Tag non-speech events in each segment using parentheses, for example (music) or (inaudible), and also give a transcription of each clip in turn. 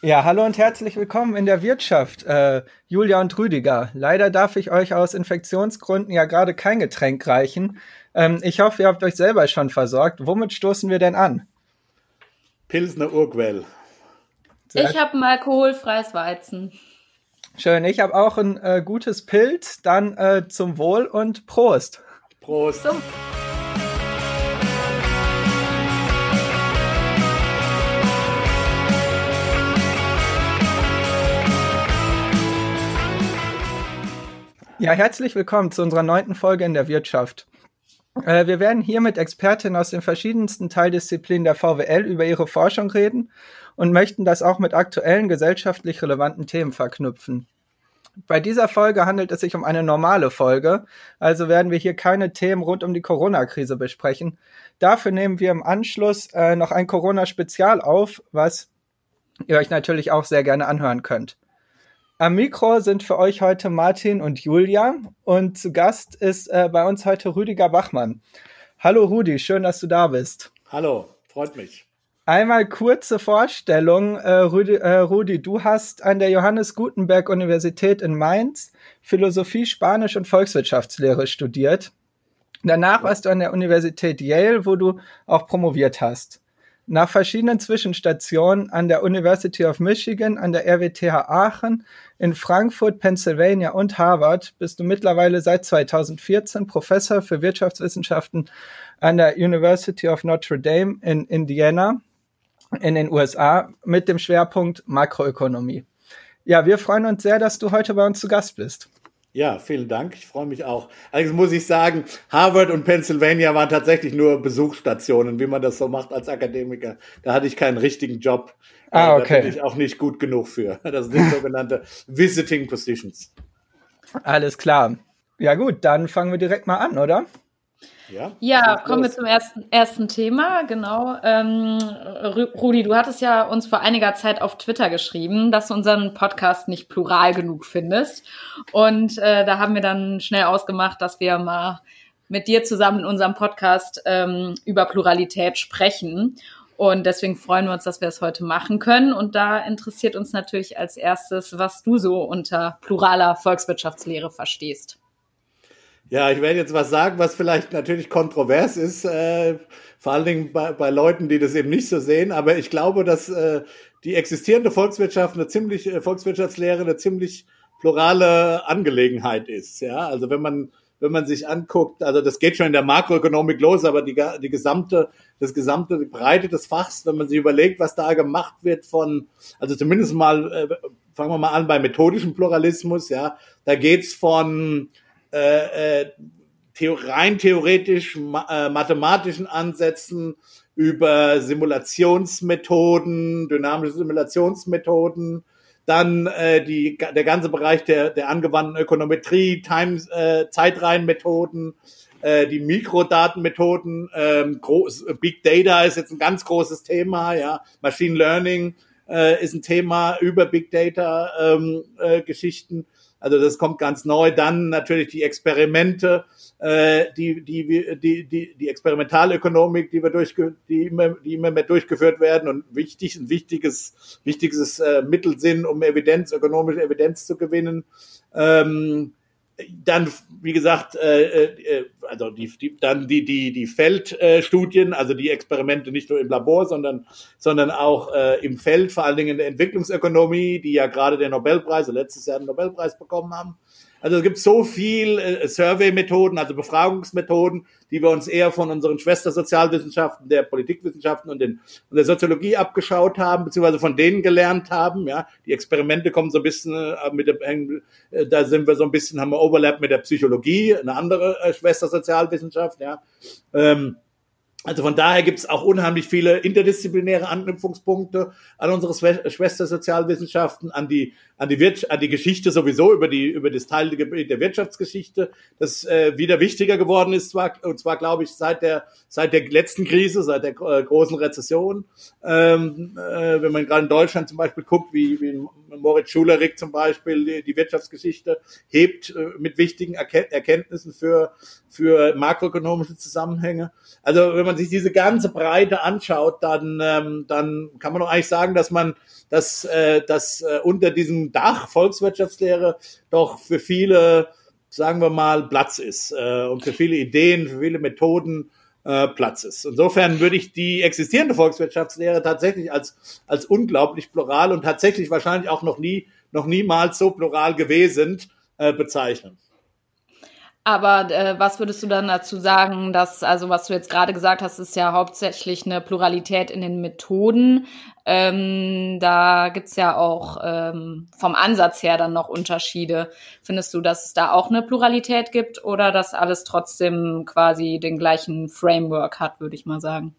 Ja, hallo und herzlich willkommen in der Wirtschaft, äh, Julia und Rüdiger. Leider darf ich euch aus Infektionsgründen ja gerade kein Getränk reichen. Ähm, ich hoffe, ihr habt euch selber schon versorgt. Womit stoßen wir denn an? Pilsner Urquell. Ich habe ein alkoholfreies Weizen. Schön, ich habe auch ein äh, gutes Pilz. Dann äh, zum Wohl und Prost. Prost. Zum Ja, herzlich willkommen zu unserer neunten Folge in der Wirtschaft. Äh, wir werden hier mit Expertinnen aus den verschiedensten Teildisziplinen der VWL über ihre Forschung reden und möchten das auch mit aktuellen gesellschaftlich relevanten Themen verknüpfen. Bei dieser Folge handelt es sich um eine normale Folge, also werden wir hier keine Themen rund um die Corona-Krise besprechen. Dafür nehmen wir im Anschluss äh, noch ein Corona-Spezial auf, was ihr euch natürlich auch sehr gerne anhören könnt. Am Mikro sind für euch heute Martin und Julia und zu Gast ist äh, bei uns heute Rüdiger Bachmann. Hallo Rudi, schön, dass du da bist. Hallo, freut mich. Einmal kurze Vorstellung, äh, Rudi, äh, Rudi, du hast an der Johannes Gutenberg Universität in Mainz Philosophie, Spanisch und Volkswirtschaftslehre studiert. Danach warst du an der Universität Yale, wo du auch promoviert hast. Nach verschiedenen Zwischenstationen an der University of Michigan, an der RWTH Aachen, in Frankfurt, Pennsylvania und Harvard bist du mittlerweile seit 2014 Professor für Wirtschaftswissenschaften an der University of Notre Dame in Indiana in den USA mit dem Schwerpunkt Makroökonomie. Ja, wir freuen uns sehr, dass du heute bei uns zu Gast bist. Ja, vielen Dank. Ich freue mich auch. Allerdings muss ich sagen, Harvard und Pennsylvania waren tatsächlich nur Besuchsstationen, wie man das so macht als Akademiker. Da hatte ich keinen richtigen Job. Ah, okay. Da bin ich auch nicht gut genug für. (laughs) Das sind sogenannte Visiting Positions. Alles klar. Ja gut, dann fangen wir direkt mal an, oder? Ja, ja kommen wir zum ersten, ersten Thema. Genau. Ähm, Rudi, du hattest ja uns vor einiger Zeit auf Twitter geschrieben, dass du unseren Podcast nicht plural genug findest. Und äh, da haben wir dann schnell ausgemacht, dass wir mal mit dir zusammen in unserem Podcast ähm, über Pluralität sprechen. Und deswegen freuen wir uns, dass wir es heute machen können. Und da interessiert uns natürlich als erstes, was du so unter pluraler Volkswirtschaftslehre verstehst. Ja, ich werde jetzt was sagen, was vielleicht natürlich kontrovers ist, äh, vor allen Dingen bei, bei Leuten, die das eben nicht so sehen. Aber ich glaube, dass äh, die existierende Volkswirtschaft eine ziemlich äh, Volkswirtschaftslehre eine ziemlich plurale Angelegenheit ist. Ja, also wenn man wenn man sich anguckt, also das geht schon in der Makroökonomik los, aber die, die gesamte, das gesamte, die Breite des Fachs, wenn man sich überlegt, was da gemacht wird von, also zumindest mal, äh, fangen wir mal an bei methodischem Pluralismus, ja, da geht's von äh, äh, rein theoretisch ma äh, mathematischen Ansätzen über Simulationsmethoden, dynamische Simulationsmethoden, dann äh, die, der ganze Bereich der, der angewandten Ökonometrie, Time, äh, Zeitreihenmethoden, äh, die Mikrodatenmethoden, ähm, groß, Big Data ist jetzt ein ganz großes Thema, ja, Machine Learning äh, ist ein Thema über Big Data ähm, äh, Geschichten. Also das kommt ganz neu. Dann natürlich die Experimente, äh, die, die, die, die, die Experimentalökonomik, die wir durchge die immer, die immer mehr durchgeführt werden und wichtig, ein wichtiges, wichtiges äh, Mittel sind, um Evidenz, ökonomische Evidenz zu gewinnen. Ähm, dann, wie gesagt, äh, äh, also die, die, dann die, die, die Feldstudien, also die Experimente nicht nur im Labor, sondern, sondern auch äh, im Feld, vor allen Dingen in der Entwicklungsökonomie, die ja gerade den Nobelpreis, letztes Jahr den Nobelpreis bekommen haben. Also es gibt so viel äh, Survey-Methoden, also Befragungsmethoden, die wir uns eher von unseren Schwestersozialwissenschaften, der Politikwissenschaften und, den, und der Soziologie abgeschaut haben, beziehungsweise von denen gelernt haben. Ja, die Experimente kommen so ein bisschen äh, mit der, äh, da sind wir so ein bisschen, haben wir Overlap mit der Psychologie, eine andere äh, Schwestersozialwissenschaft. Ja. Ähm, also von daher gibt es auch unheimlich viele interdisziplinäre Anknüpfungspunkte an unsere Schwestersozialwissenschaften, an die an die, Wir an die Geschichte sowieso über die über das Teil der Wirtschaftsgeschichte, das äh, wieder wichtiger geworden ist, zwar, und zwar glaube ich seit der seit der letzten Krise, seit der äh, großen Rezession. Ähm, äh, wenn man gerade in Deutschland zum Beispiel guckt, wie, wie Moritz Schulerik zum Beispiel die, Wirtschaftsgeschichte hebt äh, mit wichtigen Erkenntnissen für, für makroökonomische Zusammenhänge. Also wenn man sich diese ganze Breite anschaut, dann, ähm, dann kann man doch eigentlich sagen, dass man, dass, äh, dass äh, unter diesem Dach Volkswirtschaftslehre doch für viele, sagen wir mal, Platz ist und für viele Ideen, für viele Methoden äh. Insofern würde ich die existierende Volkswirtschaftslehre tatsächlich als, als unglaublich plural und tatsächlich wahrscheinlich auch noch nie, noch niemals so plural gewesen äh, bezeichnen. Aber äh, was würdest du dann dazu sagen, dass, also was du jetzt gerade gesagt hast, ist ja hauptsächlich eine Pluralität in den Methoden. Ähm, da gibt's ja auch ähm, vom Ansatz her dann noch Unterschiede. Findest du, dass es da auch eine Pluralität gibt oder dass alles trotzdem quasi den gleichen Framework hat, würde ich mal sagen?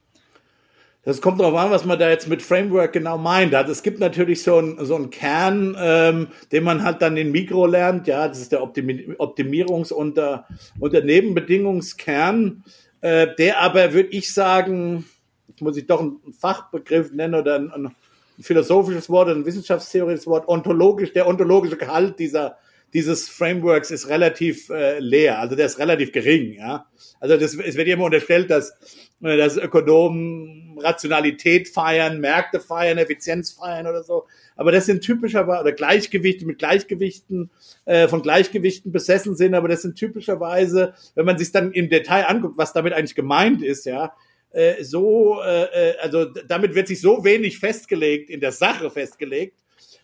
Das kommt darauf an, was man da jetzt mit Framework genau meint. Also es gibt natürlich so einen so einen Kern, ähm, den man halt dann in Mikro lernt. Ja, das ist der Optimi Optimierungs- und, der, und der Nebenbedingungskern, äh, der aber, würde ich sagen, jetzt muss ich doch einen Fachbegriff nennen oder ein, ein philosophisches Wort, ein wissenschaftstheoretisches Wort, ontologisch, der ontologische Gehalt dieser, dieses Frameworks ist relativ äh, leer, also der ist relativ gering, ja. Also das, es wird immer unterstellt, dass, dass Ökonomen Rationalität feiern, Märkte feiern, Effizienz feiern oder so. Aber das sind typischerweise, oder Gleichgewichte mit Gleichgewichten, äh, von Gleichgewichten besessen sind, aber das sind typischerweise, wenn man sich dann im Detail anguckt, was damit eigentlich gemeint ist, ja, äh, so, äh, äh also damit wird sich so wenig festgelegt, in der Sache festgelegt,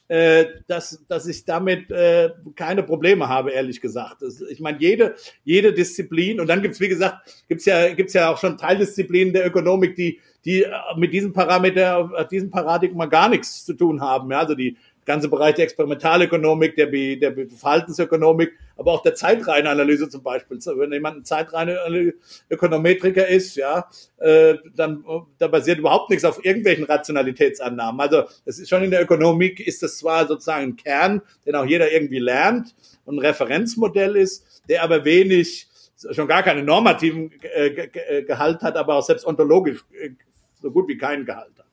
äh, dass, dass ich damit äh, keine Probleme habe, ehrlich gesagt. Das, ich meine, jede, jede Disziplin, und dann gibt's wie gesagt, gibt's ja, gibt's ja auch schon Teildisziplinen der Ökonomik, die, die äh, mit diesem Parameter, diesem Paradigma gar nichts zu tun haben. Ja, also die ganze Bereich der Experimentalökonomik, der, der Verhaltensökonomik, aber auch der Zeitreihenanalyse zum Beispiel. Wenn jemand ein Zeitreihenökonometriker ist, ja, äh, dann da basiert überhaupt nichts auf irgendwelchen Rationalitätsannahmen. Also es ist schon in der Ökonomik ist das zwar sozusagen ein Kern, den auch jeder irgendwie lernt und ein Referenzmodell ist, der aber wenig, schon gar keinen normativen äh, Gehalt hat, aber auch selbst ontologisch äh, so gut wie keinen Gehalt hat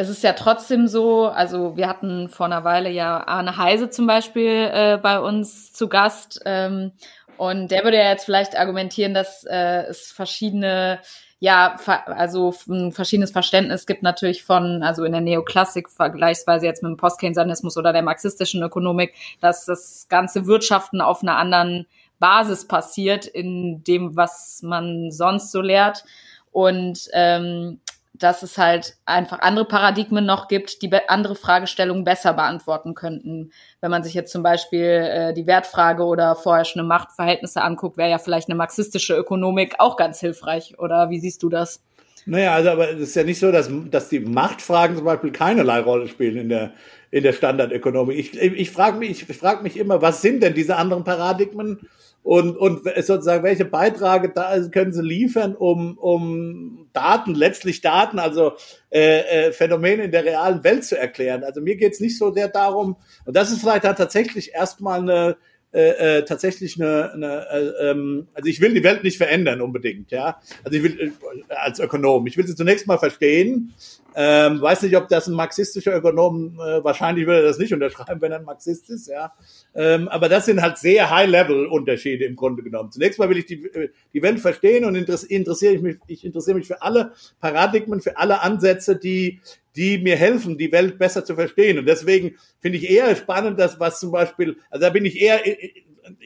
es ist ja trotzdem so, also wir hatten vor einer Weile ja Arne Heise zum Beispiel äh, bei uns zu Gast. Ähm, und der würde ja jetzt vielleicht argumentieren, dass äh, es verschiedene, ja, also ein verschiedenes Verständnis gibt natürlich von, also in der Neoklassik vergleichsweise jetzt mit dem Postkeynesianismus oder der marxistischen Ökonomik, dass das ganze Wirtschaften auf einer anderen Basis passiert in dem, was man sonst so lehrt. Und ähm, dass es halt einfach andere Paradigmen noch gibt, die andere Fragestellungen besser beantworten könnten. Wenn man sich jetzt zum Beispiel äh, die Wertfrage oder vorherrschende Machtverhältnisse anguckt, wäre ja vielleicht eine marxistische Ökonomik auch ganz hilfreich. Oder wie siehst du das? Naja, also aber es ist ja nicht so, dass, dass die Machtfragen zum Beispiel keinerlei Rolle spielen in der, in der Standardökonomik. Ich, ich frage mich, ich frag mich immer, was sind denn diese anderen Paradigmen? Und, und sozusagen, welche Beiträge da können sie liefern, um, um Daten, letztlich Daten, also äh, äh, Phänomene in der realen Welt zu erklären. Also mir geht's nicht so sehr darum, und das ist vielleicht dann tatsächlich erstmal eine, äh, äh, tatsächlich eine, eine äh, ähm, also ich will die Welt nicht verändern unbedingt, ja. Also ich will äh, als Ökonom, ich will sie zunächst mal verstehen. Ähm, weiß nicht, ob das ein marxistischer Ökonom, äh, wahrscheinlich würde er das nicht unterschreiben, wenn er ein Marxist ist, ja. Ähm, aber das sind halt sehr High-Level-Unterschiede im Grunde genommen. Zunächst mal will ich die, äh, die Welt verstehen und interessiere ich mich, ich interessiere mich für alle Paradigmen, für alle Ansätze, die die mir helfen, die Welt besser zu verstehen. Und deswegen finde ich eher spannend, dass was zum Beispiel, also da bin ich eher,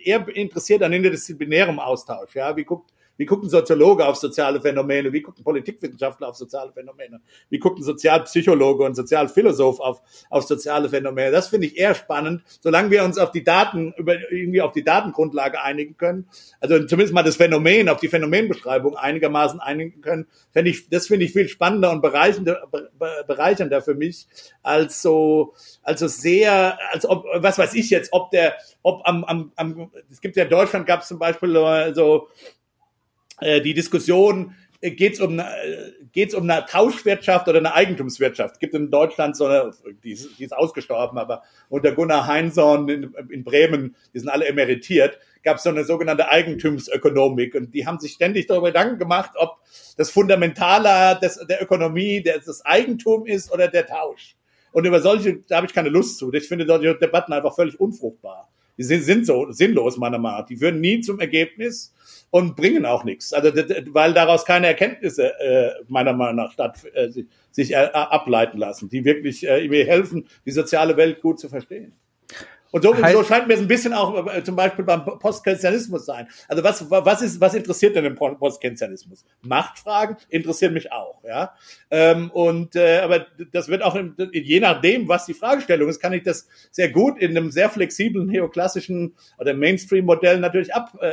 eher interessiert an interdisziplinärem Austausch. Ja, wie guckt, wie guckt ein Soziologe auf soziale Phänomene? Wie guckt ein Politikwissenschaftler auf soziale Phänomene? Wie guckt ein Sozialpsychologe und Sozialphilosoph auf, auf soziale Phänomene? Das finde ich eher spannend, solange wir uns auf die Daten, über, irgendwie auf die Datengrundlage einigen können. Also zumindest mal das Phänomen, auf die Phänomenbeschreibung einigermaßen einigen können. Finde ich, das finde ich viel spannender und bereichernder, bereichernder für mich als so, also sehr, als ob, was weiß ich jetzt, ob der, ob am, am, am es gibt ja in Deutschland gab es zum Beispiel so die Diskussion, äh, geht es um, äh, geht's um eine Tauschwirtschaft oder eine Eigentumswirtschaft? Es gibt in Deutschland so eine, die ist, die ist ausgestorben, aber unter Gunnar Heinsohn in, in Bremen, die sind alle emeritiert, gab es so eine sogenannte Eigentumsökonomik. Und die haben sich ständig darüber Gedanken gemacht, ob das Fundamentaler des, der Ökonomie des, das Eigentum ist oder der Tausch. Und über solche, da habe ich keine Lust zu. Ich finde solche Debatten einfach völlig unfruchtbar. Die sind, sind so sinnlos, meiner Meinung nach. Die führen nie zum Ergebnis und bringen auch nichts. Also, weil daraus keine Erkenntnisse, äh, meiner Meinung nach, statt, äh, sich, äh, ableiten lassen, die wirklich äh, mir helfen, die soziale Welt gut zu verstehen. Und so, heißt, so scheint mir es ein bisschen auch äh, zum Beispiel beim Postkenzianismus sein. Also was, was ist, was interessiert denn den Postkenzianismus? Machtfragen interessieren mich auch, ja. Ähm, und äh, aber das wird auch in, je nachdem, was die Fragestellung ist, kann ich das sehr gut in einem sehr flexiblen neoklassischen oder Mainstream-Modell natürlich ab, äh,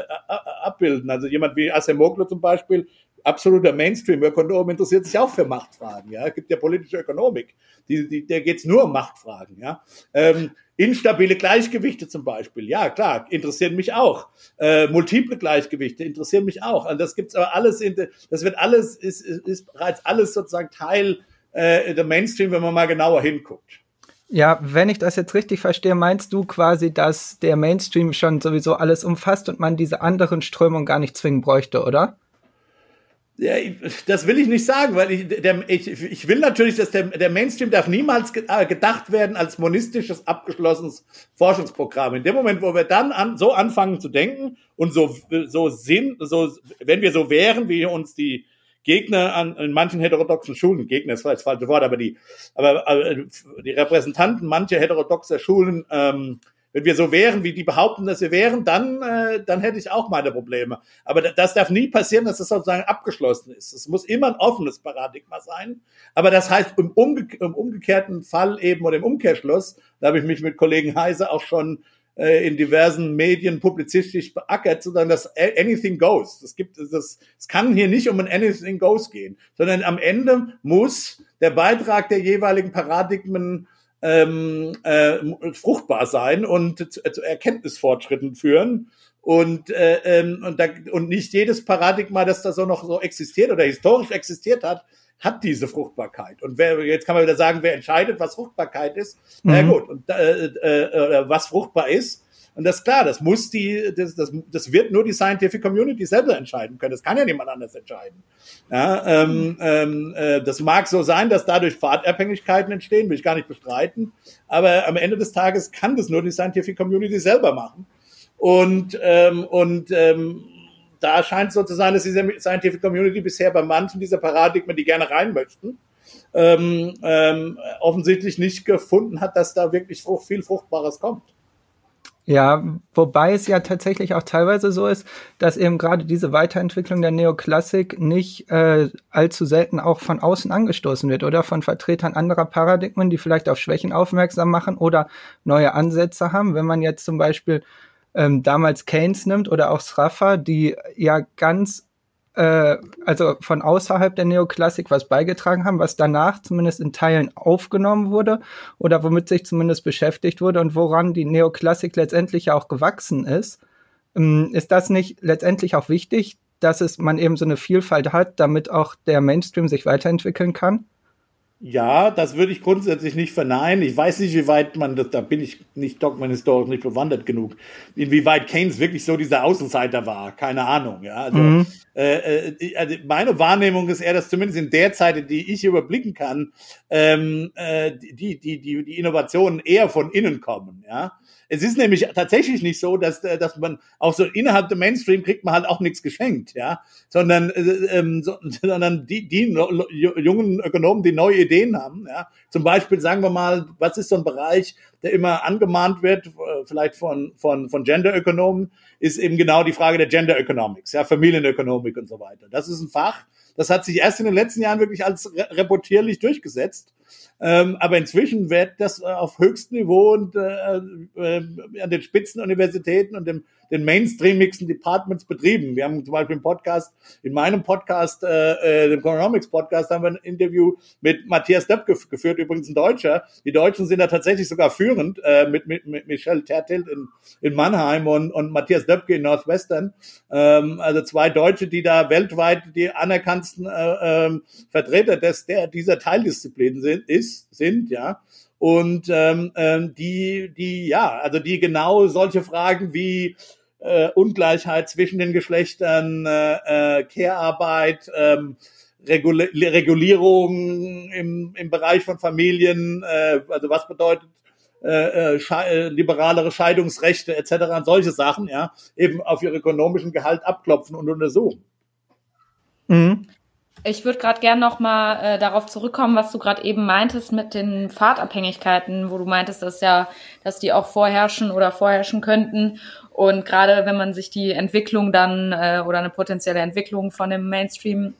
abbilden. Also jemand wie Asemoglu zum Beispiel absoluter Mainstream-Ökonom interessiert sich auch für Machtfragen. Ja, es gibt ja politische Ökonomik, die, die, der geht's nur um Machtfragen. Ja, ähm, instabile Gleichgewichte zum Beispiel. Ja, klar, interessieren mich auch. Äh, multiple Gleichgewichte interessieren mich auch. Und das gibt's aber alles. In, das wird alles ist, ist, ist bereits alles sozusagen Teil äh, der Mainstream, wenn man mal genauer hinguckt. Ja, wenn ich das jetzt richtig verstehe, meinst du quasi, dass der Mainstream schon sowieso alles umfasst und man diese anderen Strömungen gar nicht zwingen bräuchte, oder? Ja, das will ich nicht sagen, weil ich, der, ich, ich will natürlich, dass der, der Mainstream darf niemals äh, gedacht werden als monistisches, abgeschlossenes Forschungsprogramm. In dem Moment, wo wir dann an, so anfangen zu denken und so, so sind, so, wenn wir so wären, wie uns die Gegner an in manchen heterodoxen Schulen, Gegner ist vielleicht das falsche Wort, aber die, aber, aber die Repräsentanten mancher heterodoxer Schulen ähm, wenn wir so wären, wie die behaupten, dass wir wären, dann, äh, dann hätte ich auch meine Probleme. Aber das darf nie passieren, dass das sozusagen abgeschlossen ist. Es muss immer ein offenes Paradigma sein. Aber das heißt, im, umge im umgekehrten Fall eben oder im Umkehrschluss, da habe ich mich mit Kollegen Heise auch schon äh, in diversen Medien publizistisch beackert, sondern dass anything goes. Es gibt, es kann hier nicht um ein anything goes gehen, sondern am Ende muss der Beitrag der jeweiligen Paradigmen ähm, äh, fruchtbar sein und zu, zu Erkenntnisfortschritten führen. Und, äh, ähm, und, da, und nicht jedes Paradigma, das da so noch so existiert oder historisch existiert hat, hat diese Fruchtbarkeit. Und wer, jetzt kann man wieder sagen, wer entscheidet, was Fruchtbarkeit ist. Mhm. Na gut, und äh, äh, was fruchtbar ist, und das ist klar, das muss die, das, das, das wird nur die Scientific Community selber entscheiden können. Das kann ja niemand anders entscheiden. Ja, ähm, ähm, äh, das mag so sein, dass dadurch Fahrtabhängigkeiten entstehen, will ich gar nicht bestreiten. Aber am Ende des Tages kann das nur die Scientific Community selber machen. Und, ähm, und ähm, da scheint so zu sein, dass diese Scientific Community bisher bei manchen dieser Paradigmen, die gerne rein möchten, ähm, ähm, offensichtlich nicht gefunden hat, dass da wirklich viel Fruchtbares kommt. Ja, wobei es ja tatsächlich auch teilweise so ist, dass eben gerade diese Weiterentwicklung der Neoklassik nicht äh, allzu selten auch von außen angestoßen wird oder von Vertretern anderer Paradigmen, die vielleicht auf Schwächen aufmerksam machen oder neue Ansätze haben. Wenn man jetzt zum Beispiel ähm, damals Keynes nimmt oder auch Sraffa, die ja ganz äh, also von außerhalb der Neoklassik was beigetragen haben, was danach zumindest in Teilen aufgenommen wurde oder womit sich zumindest beschäftigt wurde und woran die Neoklassik letztendlich auch gewachsen ist. Ähm, ist das nicht letztendlich auch wichtig, dass es man eben so eine Vielfalt hat, damit auch der Mainstream sich weiterentwickeln kann? Ja, das würde ich grundsätzlich nicht verneinen. Ich weiß nicht, wie weit man das, da bin ich nicht dogmenhistorisch nicht bewandert genug, inwieweit Keynes wirklich so dieser Außenseiter war. Keine Ahnung, ja. Also, mhm. äh, äh, also meine Wahrnehmung ist eher, dass zumindest in der Zeit, die ich überblicken kann, ähm, äh, die, die, die, die Innovationen eher von innen kommen, ja. Es ist nämlich tatsächlich nicht so, dass, äh, dass man auch so innerhalb der Mainstream kriegt man halt auch nichts geschenkt, ja, sondern, äh, ähm, so, (laughs) sondern die, die jungen Ökonomen, die neue Ideen haben, ja, zum Beispiel sagen wir mal, was ist so ein Bereich, der immer angemahnt wird, äh, vielleicht von, von, von Gender-Ökonomen, ist eben genau die Frage der Gender Economics, ja, Familienökonomik und so weiter. Das ist ein Fach, das hat sich erst in den letzten Jahren wirklich als reputierlich durchgesetzt. Ähm, aber inzwischen wird das äh, auf höchstem Niveau und äh, äh, an den Spitzenuniversitäten und dem, den mainstreamigsten Departments betrieben. Wir haben zum Beispiel im Podcast, in meinem Podcast, äh, äh, dem Economics Podcast, haben wir ein Interview mit Matthias gef geführt, übrigens ein Deutscher. Die Deutschen sind da tatsächlich sogar führend, äh, mit, mit, mit Michel Tertilt in, in Mannheim und, und Matthias Döpke in Northwestern. Ähm, also zwei Deutsche, die da weltweit die anerkanntesten äh, äh, Vertreter des, der, dieser Teildisziplin sind, ist ist, sind, ja. Und ähm, ähm, die, die, ja, also die genau solche Fragen wie äh, Ungleichheit zwischen den Geschlechtern, äh, äh, Care-Arbeit, ähm, Regul Regulierung im, im Bereich von Familien, äh, also was bedeutet äh, äh, äh, liberalere Scheidungsrechte etc. solche Sachen, ja, eben auf ihr ökonomischen Gehalt abklopfen und untersuchen. Mhm. Ich würde gerade gern noch mal äh, darauf zurückkommen, was du gerade eben meintest mit den Fahrtabhängigkeiten, wo du meintest, dass ja, dass die auch vorherrschen oder vorherrschen könnten. Und gerade wenn man sich die Entwicklung dann äh, oder eine potenzielle Entwicklung von dem Mainstream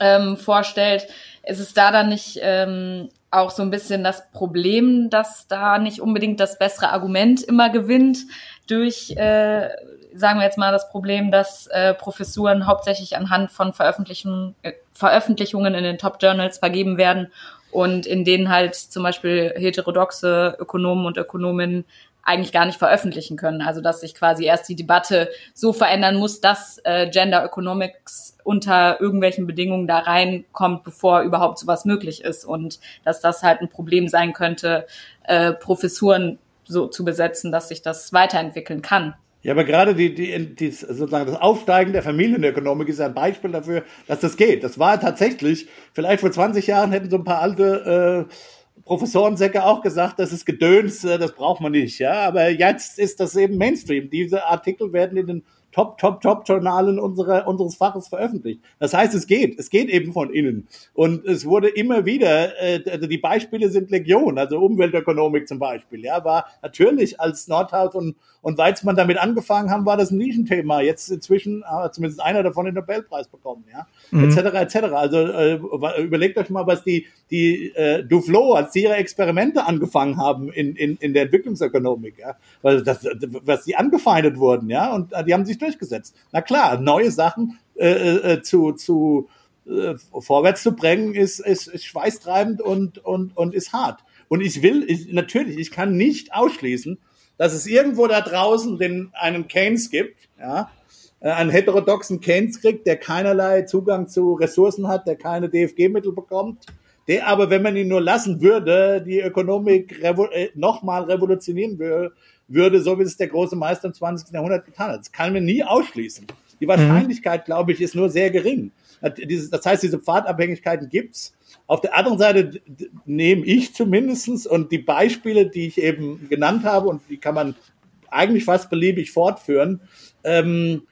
ähm, vorstellt, ist es da dann nicht ähm, auch so ein bisschen das Problem, dass da nicht unbedingt das bessere Argument immer gewinnt durch, äh, sagen wir jetzt mal, das Problem, dass äh, Professuren hauptsächlich anhand von Veröffentlichungen, äh, Veröffentlichungen in den Top-Journals vergeben werden und in denen halt zum Beispiel heterodoxe Ökonomen und Ökonominnen eigentlich gar nicht veröffentlichen können. Also dass sich quasi erst die Debatte so verändern muss, dass äh, Gender Economics unter irgendwelchen Bedingungen da reinkommt, bevor überhaupt sowas möglich ist. Und dass das halt ein Problem sein könnte, äh, Professuren so zu besetzen, dass sich das weiterentwickeln kann. Ja, aber gerade die, die, die, sozusagen das Aufsteigen der Familienökonomik ist ein Beispiel dafür, dass das geht. Das war tatsächlich, vielleicht vor 20 Jahren hätten so ein paar alte äh, Professorensäcke auch gesagt, das ist Gedöns, äh, das braucht man nicht. Ja, aber jetzt ist das eben Mainstream. Diese Artikel werden in den Top, Top, Top-Journalen unserer, unseres Faches veröffentlicht. Das heißt, es geht. Es geht eben von innen. Und es wurde immer wieder, äh, also die Beispiele sind Legion, also Umweltökonomik zum Beispiel, ja, war natürlich als Nordhaus und, und Weizmann damit angefangen haben, war das ein Nischenthema. Jetzt inzwischen hat zumindest einer davon den Nobelpreis bekommen, ja, mhm. etc., etc. Also äh, überlegt euch mal, was die, die äh, Duflo, als sie ihre Experimente angefangen haben in, in, in der Entwicklungsökonomik, ja, weil das, was sie angefeindet wurden, ja, und äh, die haben sich durchgesetzt. Na klar, neue Sachen äh, äh, äh, zu, zu äh, vorwärts zu bringen, ist, ist, ist schweißtreibend und, und, und ist hart. Und ich will, ich, natürlich, ich kann nicht ausschließen, dass es irgendwo da draußen den, einen Keynes gibt, ja, äh, einen heterodoxen Keynes kriegt, der keinerlei Zugang zu Ressourcen hat, der keine DFG-Mittel bekommt, der aber, wenn man ihn nur lassen würde, die Ökonomik revo äh, nochmal revolutionieren würde, würde, so wie es der große Meister im 20. Jahrhundert getan hat. Das kann man nie ausschließen. Die Wahrscheinlichkeit, mhm. glaube ich, ist nur sehr gering. Das heißt, diese Pfadabhängigkeiten gibt's. Auf der anderen Seite nehme ich zumindestens und die Beispiele, die ich eben genannt habe, und die kann man eigentlich fast beliebig fortführen, ähm,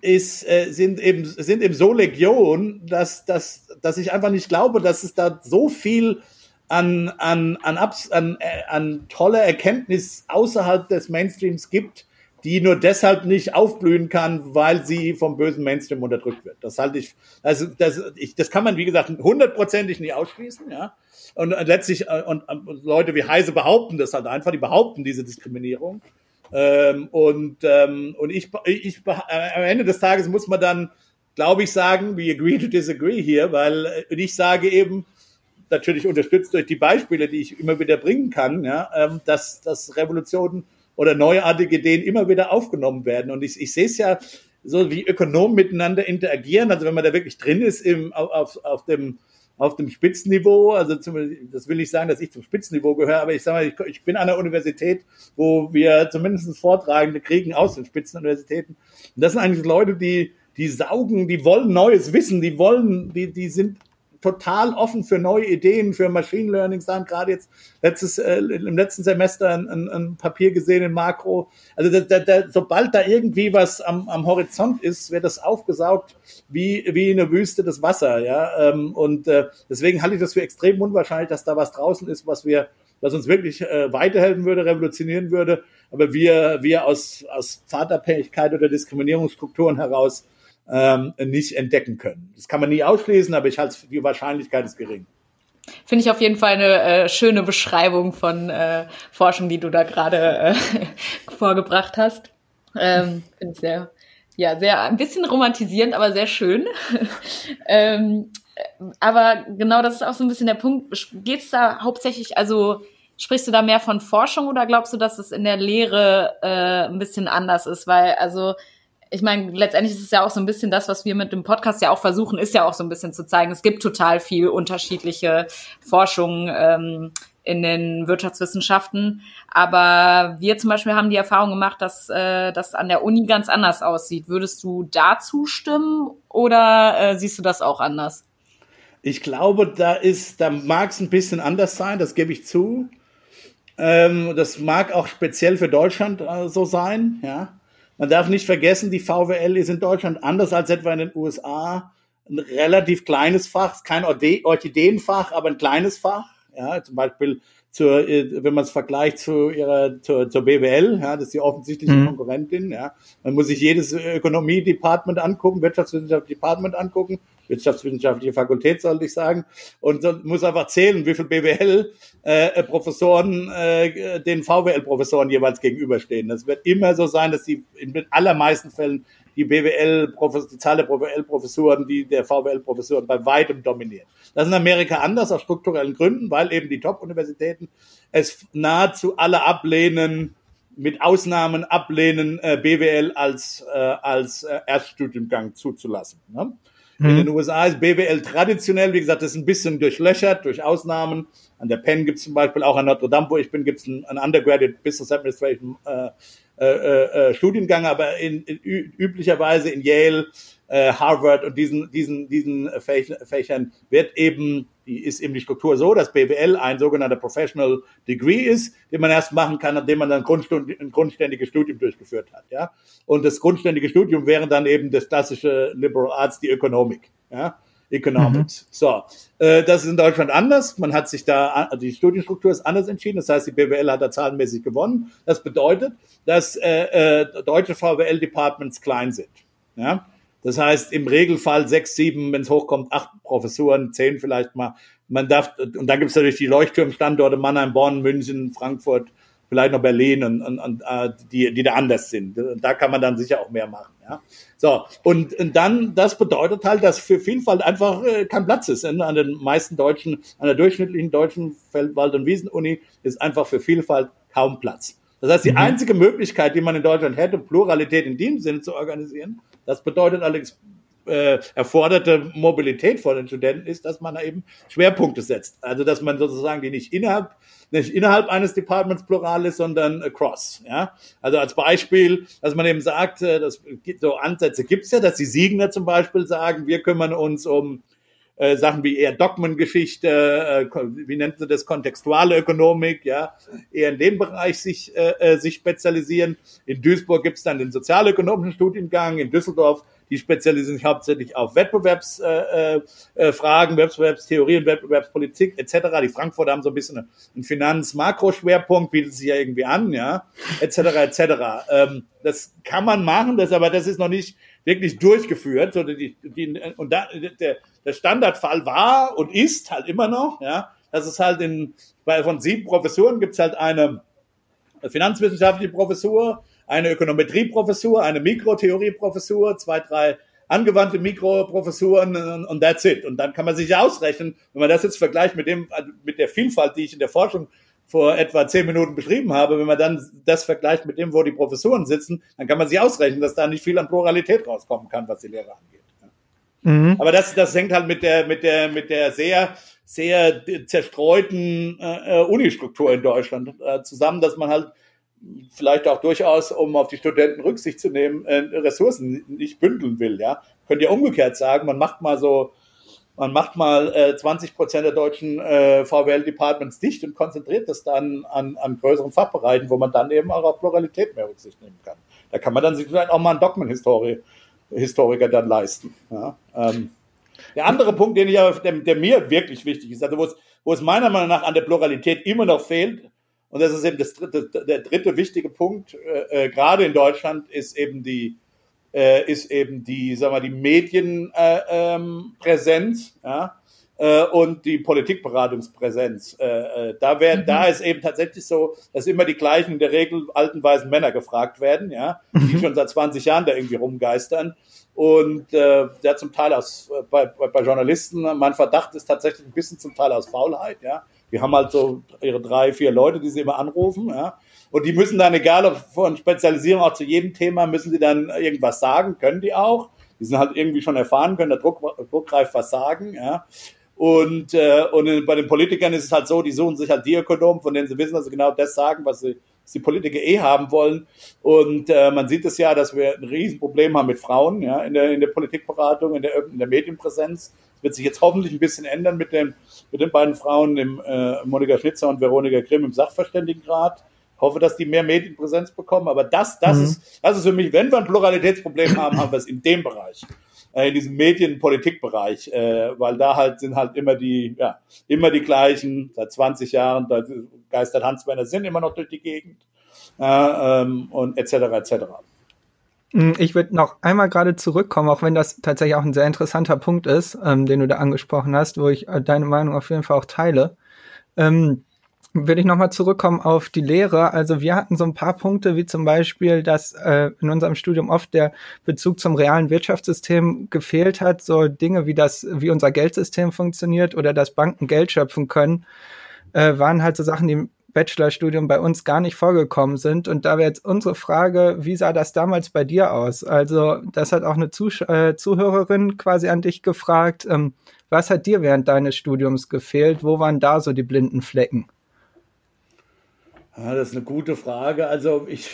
ist, äh, sind, eben, sind eben so Legion, dass, dass, dass ich einfach nicht glaube, dass es da so viel an, an, an, an, äh, an tolle Erkenntnis außerhalb des Mainstreams gibt, die nur deshalb nicht aufblühen kann, weil sie vom bösen Mainstream unterdrückt wird. Das halte ich, also das, ich, das kann man, wie gesagt, hundertprozentig nie ausschließen, ja. Und letztlich, äh, und, und Leute wie Heise behaupten das halt einfach, die behaupten diese Diskriminierung. Ähm, und, ähm, und ich, ich, äh, am Ende des Tages muss man dann, glaube ich, sagen, we agree to disagree hier, weil ich sage eben, natürlich unterstützt durch die Beispiele, die ich immer wieder bringen kann, ja, ähm, dass, dass Revolutionen oder neuartige Ideen immer wieder aufgenommen werden. Und ich, ich sehe es ja so, wie Ökonomen miteinander interagieren. Also wenn man da wirklich drin ist im, auf, auf dem auf dem Spitzenniveau, also zum, das will ich sagen, dass ich zum Spitzenniveau gehöre, aber ich sage mal, ich, ich bin an einer Universität, wo wir zumindest Vortragende kriegen aus den Spitzenuniversitäten. Und das sind eigentlich Leute, die, die saugen, die wollen neues Wissen, die wollen, die, die sind total offen für neue Ideen, für Machine Learning. Haben gerade jetzt letztes, äh, im letzten Semester ein, ein, ein Papier gesehen in Makro. Also da, da, da, sobald da irgendwie was am, am Horizont ist, wird das aufgesaugt wie, wie eine Wüste das Wasser. Ja? Ähm, und äh, deswegen halte ich das für extrem unwahrscheinlich, dass da was draußen ist, was wir was uns wirklich äh, weiterhelfen würde, revolutionieren würde, aber wir, wir aus, aus Pfadabhängigkeit oder Diskriminierungsstrukturen heraus ähm, nicht entdecken können. Das kann man nie ausschließen, aber ich halte die Wahrscheinlichkeit ist gering. Finde ich auf jeden Fall eine äh, schöne Beschreibung von äh, Forschung, die du da gerade äh, (laughs) vorgebracht hast. Ähm, Finde ich sehr, ja, sehr ein bisschen romantisierend, aber sehr schön. (laughs) ähm, aber genau das ist auch so ein bisschen der Punkt. Geht es da hauptsächlich, also sprichst du da mehr von Forschung oder glaubst du, dass es in der Lehre äh, ein bisschen anders ist? Weil, also ich meine, letztendlich ist es ja auch so ein bisschen das, was wir mit dem Podcast ja auch versuchen, ist ja auch so ein bisschen zu zeigen, es gibt total viel unterschiedliche Forschung ähm, in den Wirtschaftswissenschaften. Aber wir zum Beispiel haben die Erfahrung gemacht, dass äh, das an der Uni ganz anders aussieht. Würdest du dazu stimmen oder äh, siehst du das auch anders? Ich glaube, da ist, da mag es ein bisschen anders sein, das gebe ich zu. Ähm, das mag auch speziell für Deutschland äh, so sein, ja. Man darf nicht vergessen, die VWL ist in Deutschland anders als etwa in den USA ein relativ kleines Fach, kein Orchideenfach, aber ein kleines Fach. Ja, zum Beispiel zur, äh, wenn man es vergleicht zu ihrer zur, zur BWL, ja, das ist die offensichtliche mhm. Konkurrentin. Ja, man muss sich jedes Ökonomie-Department angucken, Wirtschaftswissenschaft-Department angucken, wirtschaftswissenschaftliche Fakultät sollte ich sagen, und so, muss einfach zählen, wie viel BWL-Professoren äh, äh, den VWL-Professoren jeweils gegenüberstehen. Das wird immer so sein, dass die in den allermeisten Fällen die BWL, die Zahl der BWL-Professuren, die der VWL-Professuren bei weitem dominieren. Das ist in Amerika anders aus strukturellen Gründen, weil eben die Top-Universitäten es nahezu alle ablehnen, mit Ausnahmen ablehnen, äh, BWL als, äh, als äh, Erststudiengang zuzulassen. Ne? In den mhm. USA ist BWL traditionell, wie gesagt, das ist ein bisschen durchlöchert durch Ausnahmen. An der Penn gibt es zum Beispiel, auch an Notre Dame, wo ich bin, gibt es ein, ein Undergraduate Business Administration äh, äh, äh, Studiengang, aber in, in, üblicherweise in Yale, äh, Harvard und diesen, diesen, diesen Fächern wird eben, die ist eben die Struktur so, dass BWL ein sogenannter Professional Degree ist, den man erst machen kann, nachdem man dann ein grundständiges Studium durchgeführt hat, ja. Und das grundständige Studium wäre dann eben das klassische Liberal Arts, die Ökonomik, ja. Economics. Mhm. So, äh, das ist in Deutschland anders. Man hat sich da, also die Studienstruktur ist anders entschieden. Das heißt, die BWL hat da zahlenmäßig gewonnen. Das bedeutet, dass äh, äh, deutsche VWL-Departments klein sind. Ja? Das heißt, im Regelfall sechs, sieben, wenn es hochkommt, acht Professuren, zehn vielleicht mal. Man darf, und dann gibt es natürlich die Leuchtturmstandorte Mannheim, Bonn, München, Frankfurt, vielleicht noch Berlin und, und, und äh, die, die da anders sind. Da kann man dann sicher auch mehr machen. Ja? So, und, und dann, das bedeutet halt, dass für Vielfalt einfach äh, kein Platz ist. An den meisten deutschen, an der durchschnittlichen deutschen Feldwald- und Wiesenuni ist einfach für Vielfalt kaum Platz. Das heißt, die mhm. einzige Möglichkeit, die man in Deutschland hätte, Pluralität in dem Sinne zu organisieren, das bedeutet allerdings äh, erforderte Mobilität von den Studenten ist, dass man da eben Schwerpunkte setzt. Also dass man sozusagen die nicht innerhalb nicht innerhalb eines Departments plural ist, sondern across. Ja? Also als Beispiel, dass man eben sagt, äh, das gibt so Ansätze gibt's ja, dass die Siegner zum Beispiel sagen, wir kümmern uns um äh, Sachen wie eher Dogmengeschichte, wie nennt sie das, kontextuale Ökonomik, ja, eher in dem Bereich sich, äh sich spezialisieren. In Duisburg gibt's dann den sozialökonomischen Studiengang, in Düsseldorf die spezialisieren sich hauptsächlich auf Wettbewerbsfragen, äh, äh, Fragen, Wettbewerbstheorie und Wettbewerbspolitik etc. Die Frankfurter haben so ein bisschen einen Finanz-Makro-Schwerpunkt, bietet sich ja irgendwie an, ja, etc. etc. Ähm, das kann man machen, das aber das ist noch nicht wirklich durchgeführt. So die, die, und da, der, der Standardfall war und ist halt immer noch, ja, dass es halt in, bei von sieben Professuren gibt es halt eine finanzwissenschaftliche Professur, eine Ökonometrieprofessur, eine Mikrotheorieprofessur, zwei, drei angewandte Mikroprofessuren und that's it. Und dann kann man sich ausrechnen, wenn man das jetzt vergleicht mit dem, mit der Vielfalt, die ich in der Forschung vor etwa zehn Minuten beschrieben habe, wenn man dann das vergleicht mit dem, wo die Professuren sitzen, dann kann man sich ausrechnen, dass da nicht viel an Pluralität rauskommen kann, was die Lehre angeht. Mhm. Aber das, das hängt halt mit der, mit der, mit der sehr, sehr zerstreuten äh, Unistruktur in Deutschland äh, zusammen, dass man halt vielleicht auch durchaus, um auf die Studenten Rücksicht zu nehmen, äh, Ressourcen nicht bündeln will. Ja, könnt ihr umgekehrt sagen, man macht mal so, man macht mal äh, 20 Prozent der deutschen äh, VWL-Departments dicht und konzentriert das dann an, an größeren Fachbereichen, wo man dann eben auch auf Pluralität mehr Rücksicht nehmen kann. Da kann man dann sich vielleicht auch mal einen Dogmenhistoriker dann leisten. Ja, ähm, der andere Punkt, den ich der, der mir wirklich wichtig ist, also wo es, wo es meiner Meinung nach an der Pluralität immer noch fehlt, und das ist eben das dritte, der dritte wichtige Punkt, äh, äh, gerade in Deutschland ist eben die, äh, ist eben die, sagen wir, die Medienpräsenz, äh, ähm, ja, äh, und die Politikberatungspräsenz. Äh, äh, da werden, mhm. da ist eben tatsächlich so, dass immer die gleichen, in der Regel alten weißen Männer gefragt werden, ja, die mhm. schon seit 20 Jahren da irgendwie rumgeistern. Und äh, ja, zum Teil aus äh, bei, bei Journalisten, mein Verdacht ist tatsächlich ein bisschen zum Teil aus Faulheit, ja die haben halt so ihre drei, vier Leute, die sie immer anrufen, ja. Und die müssen dann, egal ob von Spezialisierung auch zu jedem Thema, müssen sie dann irgendwas sagen, können die auch. Die sind halt irgendwie schon erfahren, können der Druck, druckreif was sagen, ja. Und, äh, und bei den Politikern ist es halt so, die suchen sich halt die Ökonomen, von denen sie wissen, dass sie genau das sagen, was sie was die Politiker eh haben wollen. Und äh, man sieht es ja, dass wir ein Riesenproblem haben mit Frauen ja, in, der, in der Politikberatung, in der, in der Medienpräsenz. Das wird sich jetzt hoffentlich ein bisschen ändern mit den, mit den beiden Frauen, dem, äh, Monika Schnitzer und Veronika Grimm im Sachverständigenrat. Hoffe, dass die mehr Medienpräsenz bekommen. Aber das, das mhm. ist, das ist für mich, wenn wir ein Pluralitätsproblem haben, haben wir es in dem Bereich äh, in diesem Medien-Politik-Bereich, äh, weil da halt sind halt immer die, ja, immer die gleichen, seit 20 Jahren, da geistert Hans-Werner Sinn immer noch durch die Gegend äh, ähm, und etc. etc. Hm, ich würde noch einmal gerade zurückkommen, auch wenn das tatsächlich auch ein sehr interessanter Punkt ist, ähm, den du da angesprochen hast, wo ich äh, deine Meinung auf jeden Fall auch teile. Ähm, würde ich nochmal zurückkommen auf die Lehre. Also wir hatten so ein paar Punkte, wie zum Beispiel, dass äh, in unserem Studium oft der Bezug zum realen Wirtschaftssystem gefehlt hat. So Dinge wie das, wie unser Geldsystem funktioniert oder dass Banken Geld schöpfen können, äh, waren halt so Sachen, die Bachelorstudium bei uns gar nicht vorgekommen sind. Und da wäre jetzt unsere Frage, wie sah das damals bei dir aus? Also das hat auch eine Zusch äh, Zuhörerin quasi an dich gefragt. Ähm, was hat dir während deines Studiums gefehlt? Wo waren da so die blinden Flecken? Ja, das ist eine gute Frage. Also ich,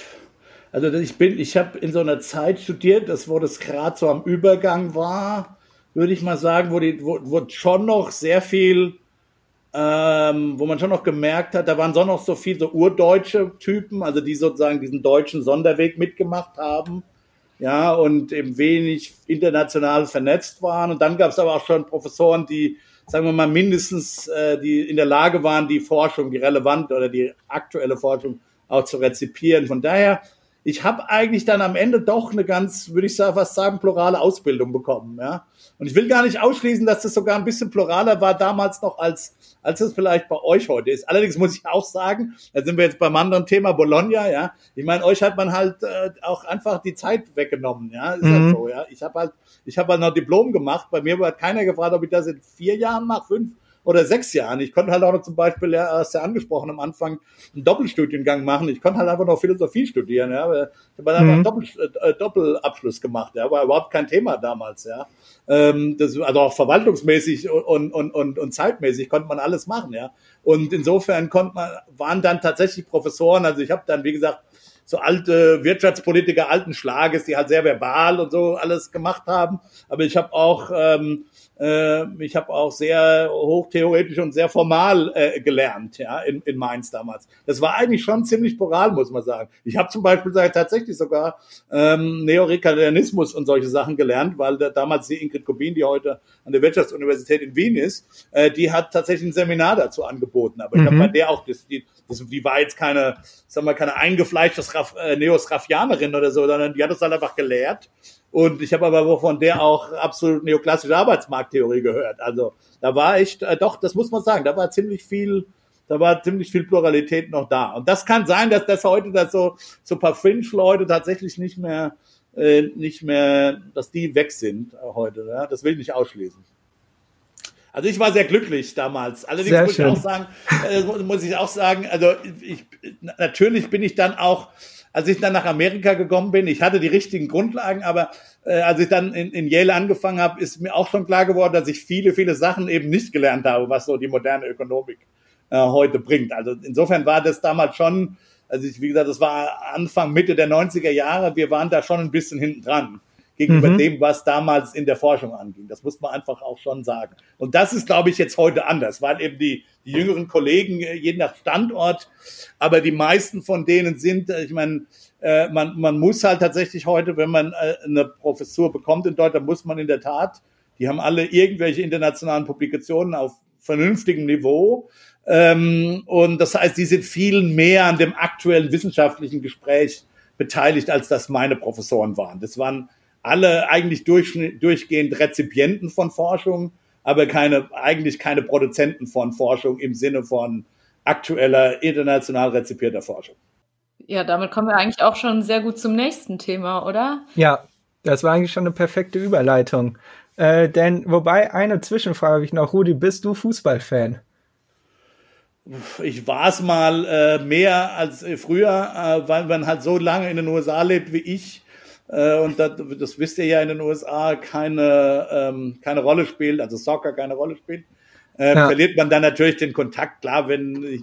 also ich bin, ich habe in so einer Zeit studiert, das wo das gerade so am Übergang war, würde ich mal sagen, wo die, wo, wo schon noch sehr viel, ähm, wo man schon noch gemerkt hat, da waren schon noch so viel so urdeutsche Typen, also die sozusagen diesen deutschen Sonderweg mitgemacht haben, ja und eben wenig international vernetzt waren. Und dann gab es aber auch schon Professoren, die sagen wir mal, mindestens äh, die in der Lage waren, die Forschung, die relevante oder die aktuelle Forschung auch zu rezipieren. Von daher ich habe eigentlich dann am Ende doch eine ganz, würde ich sagen, fast sagen, plurale Ausbildung bekommen. Ja? Und ich will gar nicht ausschließen, dass das sogar ein bisschen pluraler war damals noch, als, als es vielleicht bei euch heute ist. Allerdings muss ich auch sagen, da sind wir jetzt beim anderen Thema, Bologna, ja. Ich meine, euch hat man halt äh, auch einfach die Zeit weggenommen, ja. Ist mhm. halt so, ja. Ich habe halt, ich habe halt noch Diplom gemacht. Bei mir hat keiner gefragt, ob ich das in vier Jahren mache, fünf oder sechs Jahren. Ich konnte halt auch noch zum Beispiel, ja, hast ja angesprochen, am Anfang einen Doppelstudiengang machen. Ich konnte halt einfach noch Philosophie studieren, ja. Ich habe halt einfach mhm. einen Doppel, äh, Doppelabschluss gemacht, ja. War überhaupt kein Thema damals, ja. Ähm, das, also auch verwaltungsmäßig und, und, und, und zeitmäßig konnte man alles machen, ja. Und insofern konnte man, waren dann tatsächlich Professoren, also ich habe dann, wie gesagt, so alte Wirtschaftspolitiker alten Schlages, die halt sehr verbal und so alles gemacht haben. Aber ich habe auch ähm, äh, ich habe auch sehr hochtheoretisch und sehr formal äh, gelernt, ja, in, in Mainz damals. Das war eigentlich schon ziemlich moral, muss man sagen. Ich habe zum Beispiel tatsächlich sogar ähm, Neorekalianismus und solche Sachen gelernt, weil da, damals die Ingrid Kubin, die heute an der Wirtschaftsuniversität in Wien ist, äh, die hat tatsächlich ein Seminar dazu angeboten. Aber mhm. ich habe bei der auch das, die, das, die war jetzt keine, sagen wir, keine eingefleischte äh, Neosrafianerin oder so, sondern die hat es halt einfach gelehrt und ich habe aber von der auch absolut neoklassische Arbeitsmarkttheorie gehört. Also da war echt, äh, doch, das muss man sagen, da war ziemlich viel, da war ziemlich viel Pluralität noch da. Und das kann sein, dass das heute dass so, so paar Fringe-Leute tatsächlich nicht mehr, äh, nicht mehr, dass die weg sind heute. Ja? Das will ich nicht ausschließen. Also ich war sehr glücklich damals. Allerdings sehr muss schön. ich auch sagen, äh, muss ich auch sagen, also ich, natürlich bin ich dann auch als ich dann nach Amerika gekommen bin, ich hatte die richtigen Grundlagen, aber äh, als ich dann in, in Yale angefangen habe, ist mir auch schon klar geworden, dass ich viele, viele Sachen eben nicht gelernt habe, was so die moderne Ökonomik äh, heute bringt. Also insofern war das damals schon, also ich, wie gesagt, das war Anfang, Mitte der 90er Jahre, wir waren da schon ein bisschen hinten dran gegenüber mhm. dem, was damals in der Forschung anging. Das muss man einfach auch schon sagen. Und das ist, glaube ich, jetzt heute anders, weil eben die, die jüngeren Kollegen, äh, je nach Standort, aber die meisten von denen sind, äh, ich meine, äh, man, man muss halt tatsächlich heute, wenn man eine Professur bekommt in Deutschland, muss man in der Tat, die haben alle irgendwelche internationalen Publikationen auf vernünftigem Niveau. Ähm, und das heißt, die sind viel mehr an dem aktuellen wissenschaftlichen Gespräch beteiligt, als das meine Professoren waren. Das waren alle eigentlich durch, durchgehend Rezipienten von Forschung, aber keine, eigentlich keine Produzenten von Forschung im Sinne von aktueller, international rezipierter Forschung. Ja, damit kommen wir eigentlich auch schon sehr gut zum nächsten Thema, oder? Ja, das war eigentlich schon eine perfekte Überleitung. Äh, denn, wobei, eine Zwischenfrage habe ich noch. Rudi, bist du Fußballfan? Ich war es mal äh, mehr als früher, äh, weil man halt so lange in den USA lebt wie ich äh, und das, das wisst ihr ja in den USA keine, ähm, keine Rolle spielt, also Soccer keine Rolle spielt, äh, ja. verliert man dann natürlich den Kontakt. Klar, wenn ich,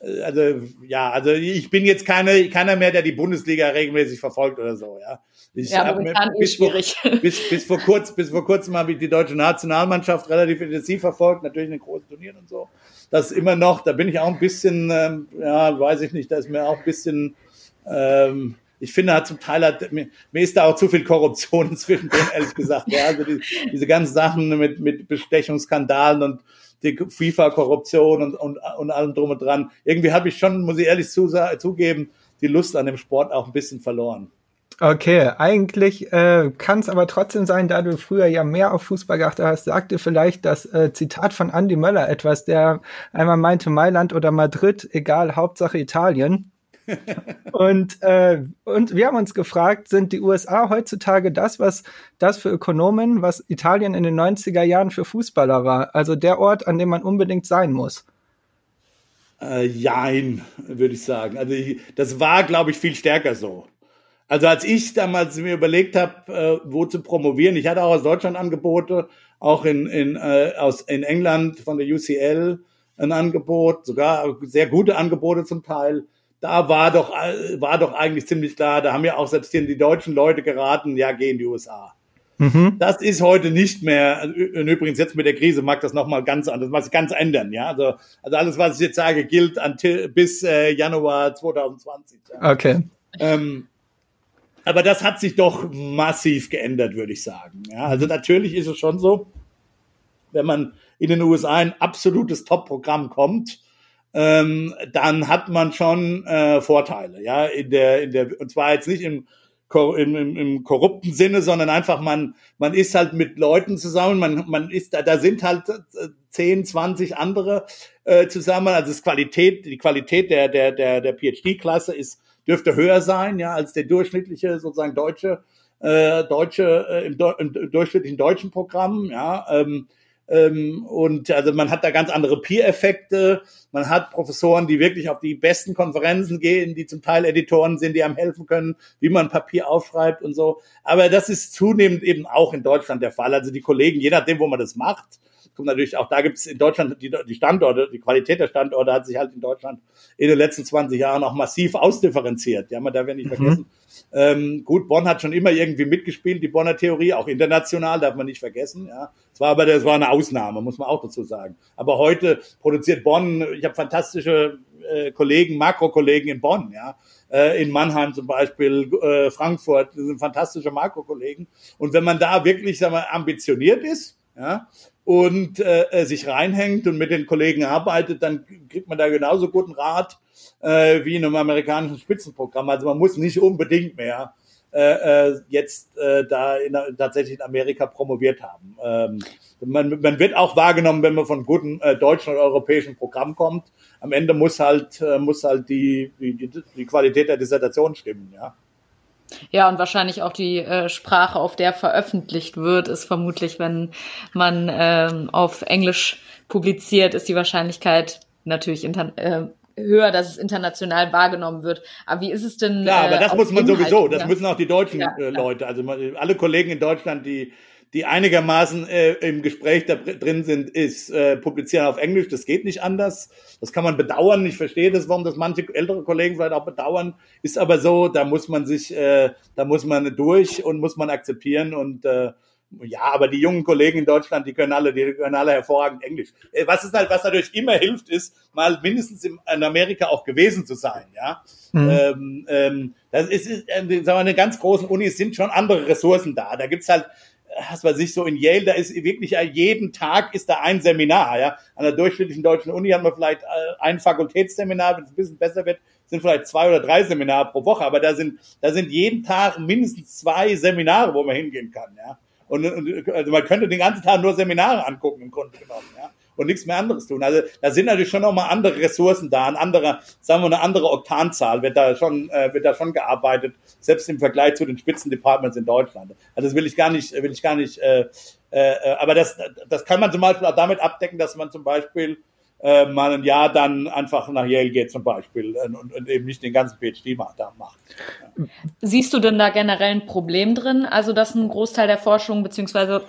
äh, also ja, also ich bin jetzt keine, keiner mehr, der die Bundesliga regelmäßig verfolgt oder so, ja. Ich ja, momentan bis, schwierig. Vor, (laughs) bis, bis vor kurz, bis vor kurzem habe ich die deutsche Nationalmannschaft relativ intensiv verfolgt, natürlich in den großen Turnieren und so. Das immer noch, da bin ich auch ein bisschen, ähm, ja, weiß ich nicht, da ist mir auch ein bisschen, ähm, ich finde, hat zum Teil hat, mir, mir ist da auch zu viel Korruption (laughs) inzwischen ehrlich gesagt. Ja, also die, diese ganzen Sachen mit, mit Bestechungsskandalen und die FIFA-Korruption und, und, und allem drum und dran. Irgendwie habe ich schon, muss ich ehrlich zu, zugeben, die Lust an dem Sport auch ein bisschen verloren. Okay, eigentlich äh, kann es aber trotzdem sein, da du früher ja mehr auf Fußball geachtet hast, sagte vielleicht das äh, Zitat von Andy Möller etwas, der einmal meinte Mailand oder Madrid, egal, Hauptsache Italien. Und, äh, und wir haben uns gefragt, sind die USA heutzutage das, was das für Ökonomen, was Italien in den 90er Jahren für Fußballer war? Also der Ort, an dem man unbedingt sein muss. Äh, jein, würde ich sagen. Also ich, das war, glaube ich, viel stärker so. Also als ich damals mir überlegt habe, äh, wo zu promovieren, ich hatte auch aus Deutschland Angebote, auch in, in, äh, aus, in England von der UCL ein Angebot, sogar sehr gute Angebote zum Teil da war doch, war doch eigentlich ziemlich klar, da haben ja auch selbst die deutschen Leute geraten, ja, geh in die USA. Mhm. Das ist heute nicht mehr, und übrigens jetzt mit der Krise mag das nochmal ganz anders, was ganz ändern, ja. Also, also alles, was ich jetzt sage, gilt until, bis äh, Januar 2020. Ja? Okay. Ähm, aber das hat sich doch massiv geändert, würde ich sagen. Ja, also natürlich ist es schon so, wenn man in den USA ein absolutes Top-Programm kommt, ähm, dann hat man schon äh, Vorteile, ja, in der, in der, und zwar jetzt nicht im, im, im, im korrupten Sinne, sondern einfach man, man ist halt mit Leuten zusammen, man, man ist da, da sind halt 10, äh, 20 andere äh, zusammen, also das Qualität, die Qualität der, der, der, der PhD-Klasse ist, dürfte höher sein, ja, als der durchschnittliche sozusagen deutsche, äh, deutsche, äh, im, im durchschnittlichen deutschen Programm, ja, ähm, und also man hat da ganz andere Peer-Effekte. Man hat Professoren, die wirklich auf die besten Konferenzen gehen, die zum Teil Editoren sind, die einem helfen können, wie man Papier aufschreibt und so. Aber das ist zunehmend eben auch in Deutschland der Fall. Also die Kollegen, je nachdem, wo man das macht, kommt natürlich auch, da gibt es in Deutschland die, die Standorte, die Qualität der Standorte hat sich halt in Deutschland in den letzten 20 Jahren auch massiv ausdifferenziert. Ja, man darf ja nicht mhm. vergessen. Ähm, gut, Bonn hat schon immer irgendwie mitgespielt, die Bonner Theorie, auch international, darf man nicht vergessen. Ja, es war aber das war eine Ausnahme, muss man auch dazu sagen. Aber heute produziert Bonn, ich habe fantastische äh, Kollegen, Makrokollegen in Bonn, ja, äh, in Mannheim zum Beispiel, äh, Frankfurt, das sind fantastische Makrokollegen. Und wenn man da wirklich sagen wir, ambitioniert ist, ja, und äh, sich reinhängt und mit den Kollegen arbeitet, dann kriegt man da genauso guten Rat äh, wie in einem amerikanischen Spitzenprogramm. Also man muss nicht unbedingt mehr äh, äh, jetzt äh, da in, tatsächlich in Amerika promoviert haben. Ähm, man, man wird auch wahrgenommen, wenn man von guten äh, deutschen und europäischen Programmen kommt. Am Ende muss halt äh, muss halt die, die, die Qualität der Dissertation stimmen, ja. Ja, und wahrscheinlich auch die äh, Sprache, auf der veröffentlicht wird, ist vermutlich, wenn man ähm, auf Englisch publiziert, ist die Wahrscheinlichkeit natürlich äh, höher, dass es international wahrgenommen wird. Aber wie ist es denn? Ja, aber das äh, muss man sowieso. Das müssen auch die deutschen ja, äh, Leute. Also alle Kollegen in Deutschland, die die einigermaßen äh, im Gespräch da drin sind, ist äh, publizieren auf Englisch. Das geht nicht anders. Das kann man bedauern. Ich verstehe das, warum das manche ältere Kollegen vielleicht auch bedauern. Ist aber so, da muss man sich, äh, da muss man durch und muss man akzeptieren und äh, ja, aber die jungen Kollegen in Deutschland, die können alle, die können alle hervorragend Englisch. Äh, was ist halt, was natürlich immer hilft, ist, mal mindestens in Amerika auch gewesen zu sein, ja. Mhm. Ähm, ähm, das ist, ist äh, sagen wir, eine ganz großen Unis sind schon andere Ressourcen da. Da gibt's halt was weiß ich, so in Yale, da ist wirklich jeden Tag ist da ein Seminar, ja. An der durchschnittlichen deutschen Uni hat man vielleicht äh, ein Fakultätsseminar, wenn es ein bisschen besser wird, sind vielleicht zwei oder drei Seminare pro Woche, aber da sind, da sind jeden Tag mindestens zwei Seminare, wo man hingehen kann, ja. Und, und also man könnte den ganzen Tag nur Seminare angucken, im Grunde genommen, ja und nichts mehr anderes tun. Also da sind natürlich schon nochmal andere Ressourcen da, ein anderer, sagen wir, eine andere Oktanzahl wird da schon, äh, wird da schon gearbeitet, selbst im Vergleich zu den Spitzendepartments in Deutschland. Also das will ich gar nicht, will ich gar nicht, äh, äh, aber das, das kann man zum Beispiel auch damit abdecken, dass man zum Beispiel äh, mal ein Jahr dann einfach nach Yale geht zum Beispiel äh, und, und eben nicht den ganzen PhD macht. Ja. Siehst du denn da generell ein Problem drin? Also dass ein Großteil der Forschung beziehungsweise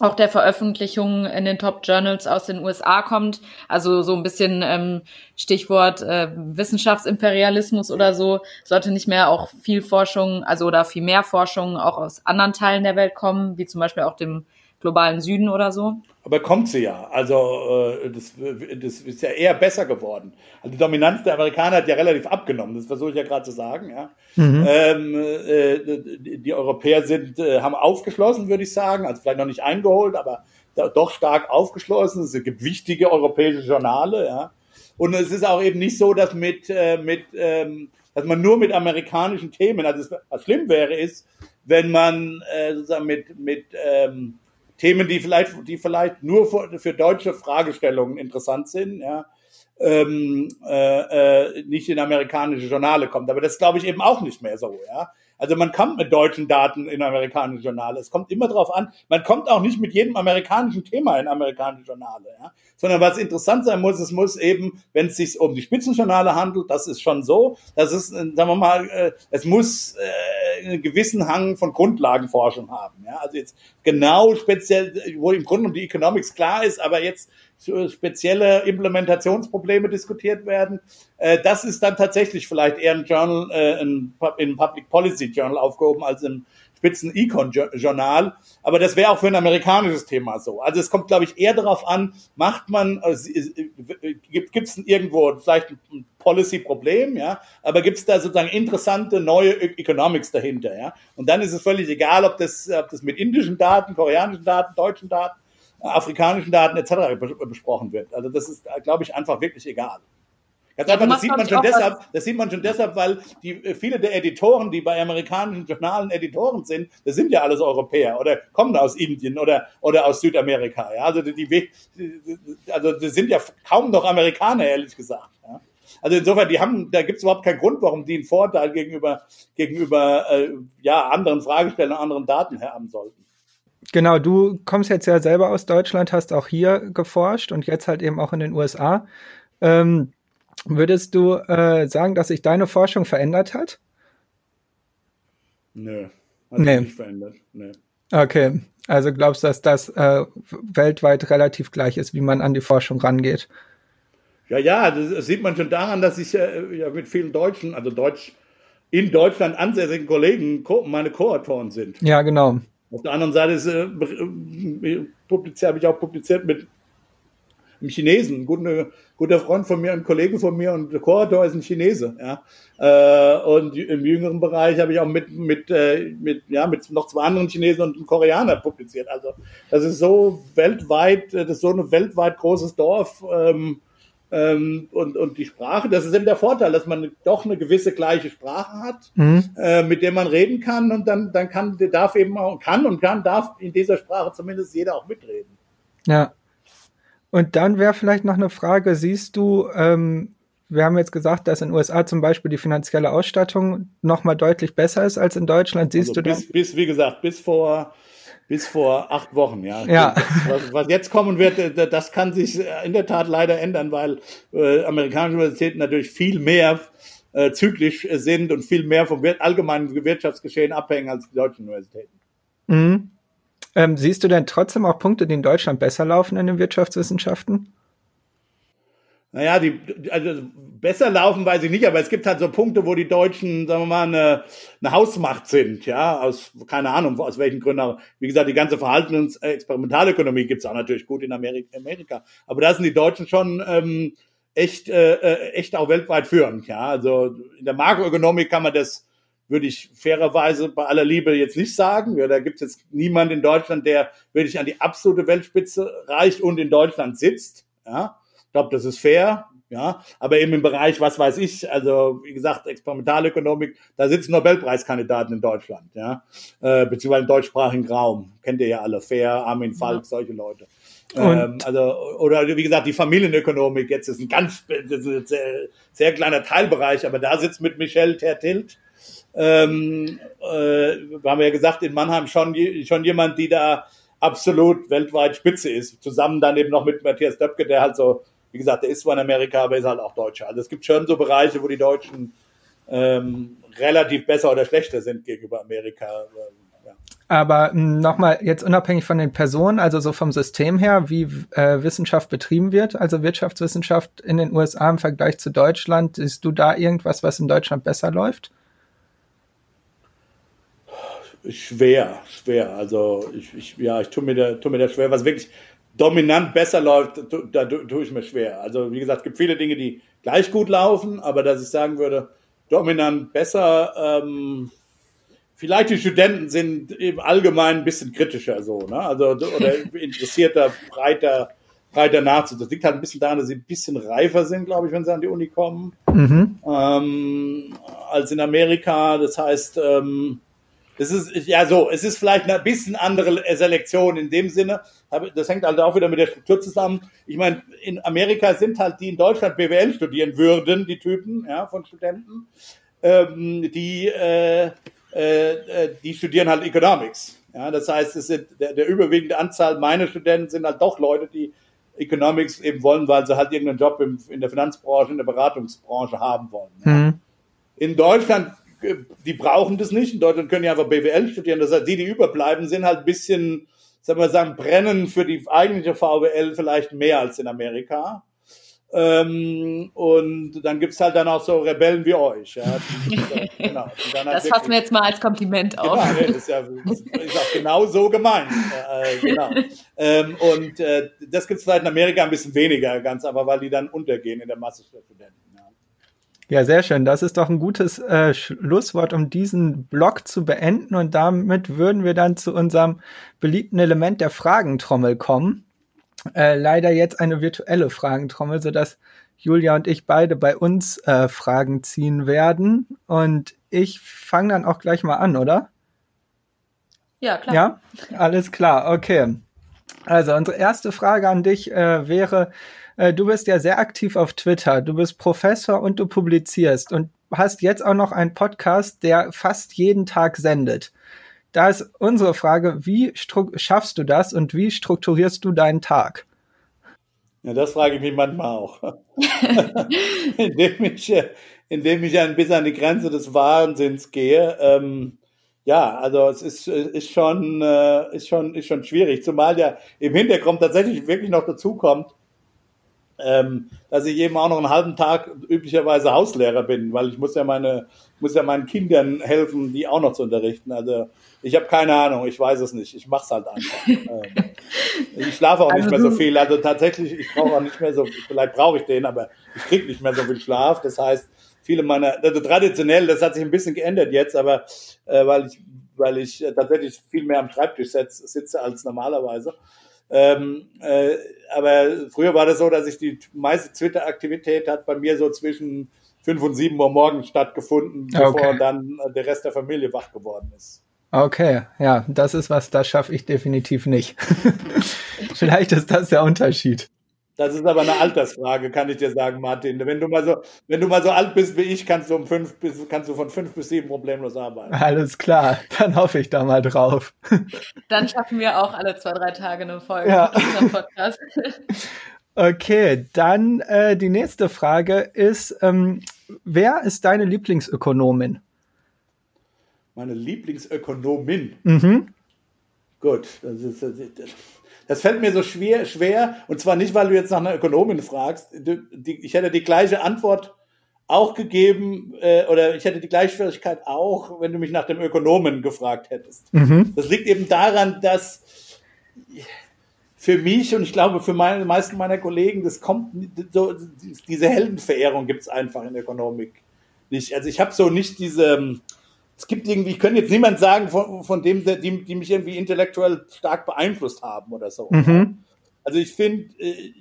auch der Veröffentlichungen in den Top Journals aus den USA kommt. Also so ein bisschen ähm, Stichwort äh, Wissenschaftsimperialismus oder so, sollte nicht mehr auch viel Forschung, also oder viel mehr Forschung auch aus anderen Teilen der Welt kommen, wie zum Beispiel auch dem globalen Süden oder so? Aber kommt sie ja. Also äh, das, das ist ja eher besser geworden. Also die Dominanz der Amerikaner hat ja relativ abgenommen. Das versuche ich ja gerade zu sagen. Ja. Mhm. Ähm, äh, die Europäer sind äh, haben aufgeschlossen, würde ich sagen. Also vielleicht noch nicht eingeholt, aber doch stark aufgeschlossen. Es gibt wichtige europäische Journale. Ja. Und es ist auch eben nicht so, dass mit äh, mit ähm, dass man nur mit amerikanischen Themen, also was schlimm wäre, ist, wenn man äh, sozusagen mit mit ähm, Themen, die vielleicht, die vielleicht nur für, für deutsche Fragestellungen interessant sind, ja, ähm, äh, äh, nicht in amerikanische Journale kommt. Aber das glaube ich eben auch nicht mehr so, ja. Also man kommt mit deutschen Daten in amerikanische Journale. Es kommt immer darauf an, man kommt auch nicht mit jedem amerikanischen Thema in amerikanische Journale, ja. Sondern was interessant sein muss, es muss eben, wenn es sich um die Spitzenjournale handelt, das ist schon so, das ist, äh, sagen wir mal, äh, es muss äh, einen gewissen Hang von Grundlagenforschung haben, ja. Also jetzt genau speziell, wo im Grunde um die Economics klar ist, aber jetzt spezielle Implementationsprobleme diskutiert werden. Äh, das ist dann tatsächlich vielleicht eher ein Journal, äh, ein, in Public Policy Journal aufgehoben als im Spitzen-Econ-Journal. Aber das wäre auch für ein amerikanisches Thema so. Also es kommt, glaube ich, eher darauf an, macht man, äh, gibt es irgendwo vielleicht ein Policy-Problem, ja, aber gibt es da sozusagen interessante neue Economics dahinter, ja. Und dann ist es völlig egal, ob das, ob das mit indischen Daten, koreanischen Daten, deutschen Daten afrikanischen Daten etc. besprochen wird. Also das ist, glaube ich, einfach wirklich egal. Ganz einfach, das sieht man schon deshalb, das sieht man schon deshalb, weil die, äh, viele der Editoren, die bei amerikanischen Journalen Editoren sind, das sind ja alles Europäer oder kommen aus Indien oder, oder aus Südamerika. Ja, also die, die, also die sind ja kaum noch Amerikaner, ehrlich gesagt. Ja. Also insofern, die haben, da gibt es überhaupt keinen Grund, warum die einen Vorteil gegenüber, gegenüber äh, ja, anderen Fragestellungen, anderen Daten haben sollten. Genau, du kommst jetzt ja selber aus Deutschland, hast auch hier geforscht und jetzt halt eben auch in den USA. Ähm, würdest du äh, sagen, dass sich deine Forschung verändert hat? Nö, hat nee. nicht verändert. Nee. Okay, also glaubst du, dass das äh, weltweit relativ gleich ist, wie man an die Forschung rangeht? Ja, ja, das sieht man schon daran, dass ich äh, ja mit vielen Deutschen, also Deutsch in Deutschland ansässigen Kollegen meine Co-Autoren sind. Ja, genau. Auf der anderen Seite ist, äh, äh publiziert, habe ich auch publiziert mit einem Chinesen, ein guter, guter Freund von mir, ein Kollege von mir und Co-Autor ist ein Chinese. Ja. Äh, und im jüngeren Bereich habe ich auch mit, mit, äh, mit, ja, mit noch zwei anderen Chinesen und einem Koreaner publiziert. Also das ist so weltweit, das ist so ein weltweit großes Dorf. Ähm, ähm, und, und die Sprache, das ist eben der Vorteil, dass man doch eine gewisse gleiche Sprache hat, mhm. äh, mit der man reden kann und dann, dann kann, darf eben auch, kann und kann, darf in dieser Sprache zumindest jeder auch mitreden. Ja. Und dann wäre vielleicht noch eine Frage, siehst du, ähm, wir haben jetzt gesagt, dass in den USA zum Beispiel die finanzielle Ausstattung noch mal deutlich besser ist als in Deutschland. Siehst also du bis, bis, wie gesagt, bis vor bis vor acht Wochen, ja. ja. Was, was, jetzt kommen wird, äh, das kann sich äh, in der Tat leider ändern, weil äh, amerikanische Universitäten natürlich viel mehr äh, zyklisch sind und viel mehr vom allgemeinen Wirtschaftsgeschehen abhängen als die deutschen Universitäten. Mhm. Ähm, siehst du denn trotzdem auch Punkte, die in Deutschland besser laufen in den Wirtschaftswissenschaften? Naja, die, also besser laufen weiß ich nicht, aber es gibt halt so Punkte, wo die Deutschen, sagen wir mal, eine, eine Hausmacht sind, ja, aus, keine Ahnung, aus welchen Gründen auch. Wie gesagt, die ganze Verhaltens- Experimentalökonomie gibt's auch natürlich gut in Amerika. Aber da sind die Deutschen schon ähm, echt, äh, äh, echt auch weltweit führend, ja. Also in der Makroökonomik kann man das, würde ich fairerweise bei aller Liebe jetzt nicht sagen. Ja, da gibt's jetzt niemand in Deutschland, der wirklich an die absolute Weltspitze reicht und in Deutschland sitzt, ja. Ich glaube, das ist fair, ja, aber eben im Bereich, was weiß ich, also wie gesagt, Experimentalökonomik, da sitzen Nobelpreiskandidaten in Deutschland, ja, äh, beziehungsweise im deutschsprachigen Raum, kennt ihr ja alle, Fair, Armin Falk, solche Leute. Ähm, also, oder wie gesagt, die Familienökonomik, jetzt ist ein ganz ist ein sehr, sehr, kleiner Teilbereich, aber da sitzt mit Michel Tertilt, ähm, äh, haben wir ja gesagt, in Mannheim schon, schon jemand, die da absolut weltweit Spitze ist, zusammen dann eben noch mit Matthias Döpke, der halt so wie gesagt, der ist zwar in Amerika, aber ist halt auch Deutscher. Also es gibt schon so Bereiche, wo die Deutschen ähm, relativ besser oder schlechter sind gegenüber Amerika. Ja. Aber hm, nochmal jetzt unabhängig von den Personen, also so vom System her, wie äh, Wissenschaft betrieben wird, also Wirtschaftswissenschaft in den USA im Vergleich zu Deutschland, siehst du da irgendwas, was in Deutschland besser läuft? Schwer, schwer. Also ich, ich ja, ich tue mir da, tue mir da schwer, was wirklich dominant besser läuft, da tue ich mir schwer. Also wie gesagt, es gibt viele Dinge, die gleich gut laufen, aber dass ich sagen würde, dominant besser, ähm, vielleicht die Studenten sind im Allgemeinen ein bisschen kritischer so, ne? Also oder (laughs) interessierter, breiter, breiter nachzudenken. Das liegt halt ein bisschen daran, dass sie ein bisschen reifer sind, glaube ich, wenn sie an die Uni kommen, mhm. ähm, als in Amerika. Das heißt, ähm, es ist ja so, es ist vielleicht ein bisschen andere Selektion in dem Sinne. Das hängt halt auch wieder mit der Struktur zusammen. Ich meine, in Amerika sind halt die in Deutschland BWL studieren würden, die Typen ja, von Studenten, ähm, die äh, äh, die studieren halt Economics. Ja, das heißt, es sind der, der überwiegende Anzahl meiner Studenten sind halt doch Leute, die Economics eben wollen, weil sie halt irgendeinen Job im, in der Finanzbranche, in der Beratungsbranche haben wollen. Mhm. In Deutschland, äh, die brauchen das nicht. In Deutschland können die einfach BWL studieren. Das heißt, die, die überbleiben, sind halt ein bisschen, sagen wir sagen, brennen für die eigentliche VWL vielleicht mehr als in Amerika. Ähm, und dann gibt's halt dann auch so Rebellen wie euch. Ja. (laughs) genau. Halt das fassen wir jetzt mal als Kompliment auf. Genau, nee, ist ja ist auch genau so gemeint. Äh, genau. (laughs) ähm, und äh, das gibt's vielleicht in Amerika ein bisschen weniger, ganz aber weil die dann untergehen in der Masse der Studenten. Ja. Sehr schön. Das ist doch ein gutes äh, Schlusswort, um diesen Blog zu beenden. Und damit würden wir dann zu unserem beliebten Element der Fragentrommel kommen äh, leider jetzt eine virtuelle Fragentrommel, sodass Julia und ich beide bei uns äh, Fragen ziehen werden. Und ich fange dann auch gleich mal an, oder? Ja, klar. Ja, alles klar, okay. Also unsere erste Frage an dich äh, wäre, äh, du bist ja sehr aktiv auf Twitter, du bist Professor und du publizierst und hast jetzt auch noch einen Podcast, der fast jeden Tag sendet da ist unsere Frage, wie schaffst du das und wie strukturierst du deinen Tag? Ja, das frage ich mich manchmal auch. (laughs) indem, ich, äh, indem ich ein bisschen an die Grenze des Wahnsinns gehe. Ähm, ja, also es ist, ist, schon, äh, ist, schon, ist schon schwierig, zumal ja im Hintergrund tatsächlich wirklich noch dazu kommt, ähm, dass ich eben auch noch einen halben Tag üblicherweise Hauslehrer bin, weil ich muss ja meine, muss ja meinen Kindern helfen, die auch noch zu unterrichten. Also ich habe keine Ahnung, ich weiß es nicht. Ich mache es halt einfach. (laughs) Ähm, ich schlafe auch nicht mehr so viel. Also tatsächlich, ich brauche auch nicht mehr so, vielleicht brauche ich den, aber ich kriege nicht mehr so viel Schlaf. Das heißt, viele meiner, also traditionell, das hat sich ein bisschen geändert jetzt, aber äh, weil ich, weil ich tatsächlich viel mehr am Schreibtisch sitze als normalerweise. Ähm, äh, aber früher war das so, dass ich die meiste Twitter-Aktivität hat bei mir so zwischen fünf und sieben Uhr morgens stattgefunden, bevor okay. dann der Rest der Familie wach geworden ist. Okay, ja, das ist was, das schaffe ich definitiv nicht. (laughs) Vielleicht ist das der Unterschied. Das ist aber eine Altersfrage, kann ich dir sagen, Martin. Wenn du mal so, wenn du mal so alt bist wie ich, kannst du um fünf bis, kannst du von fünf bis sieben problemlos arbeiten. Alles klar, dann hoffe ich da mal drauf. Dann schaffen wir auch alle zwei, drei Tage eine Folge ja. Podcast. (laughs) Okay, dann äh, die nächste Frage ist, ähm, wer ist deine Lieblingsökonomin? meine Lieblingsökonomin. Mhm. Gut, das, ist, das, fällt mir so schwer, schwer. Und zwar nicht, weil du jetzt nach einer Ökonomin fragst. Ich hätte die gleiche Antwort auch gegeben, äh, oder ich hätte die gleiche Schwierigkeit auch, wenn du mich nach dem Ökonomen gefragt hättest. Mhm. Das liegt eben daran, dass für mich und ich glaube für meine meisten meiner Kollegen, das kommt so, diese Heldenverehrung gibt es einfach in der Ökonomik nicht. Also ich habe so nicht diese es gibt irgendwie, ich könnte jetzt niemand sagen, von, von dem, die, die mich irgendwie intellektuell stark beeinflusst haben oder so. Mhm. Also ich finde, äh,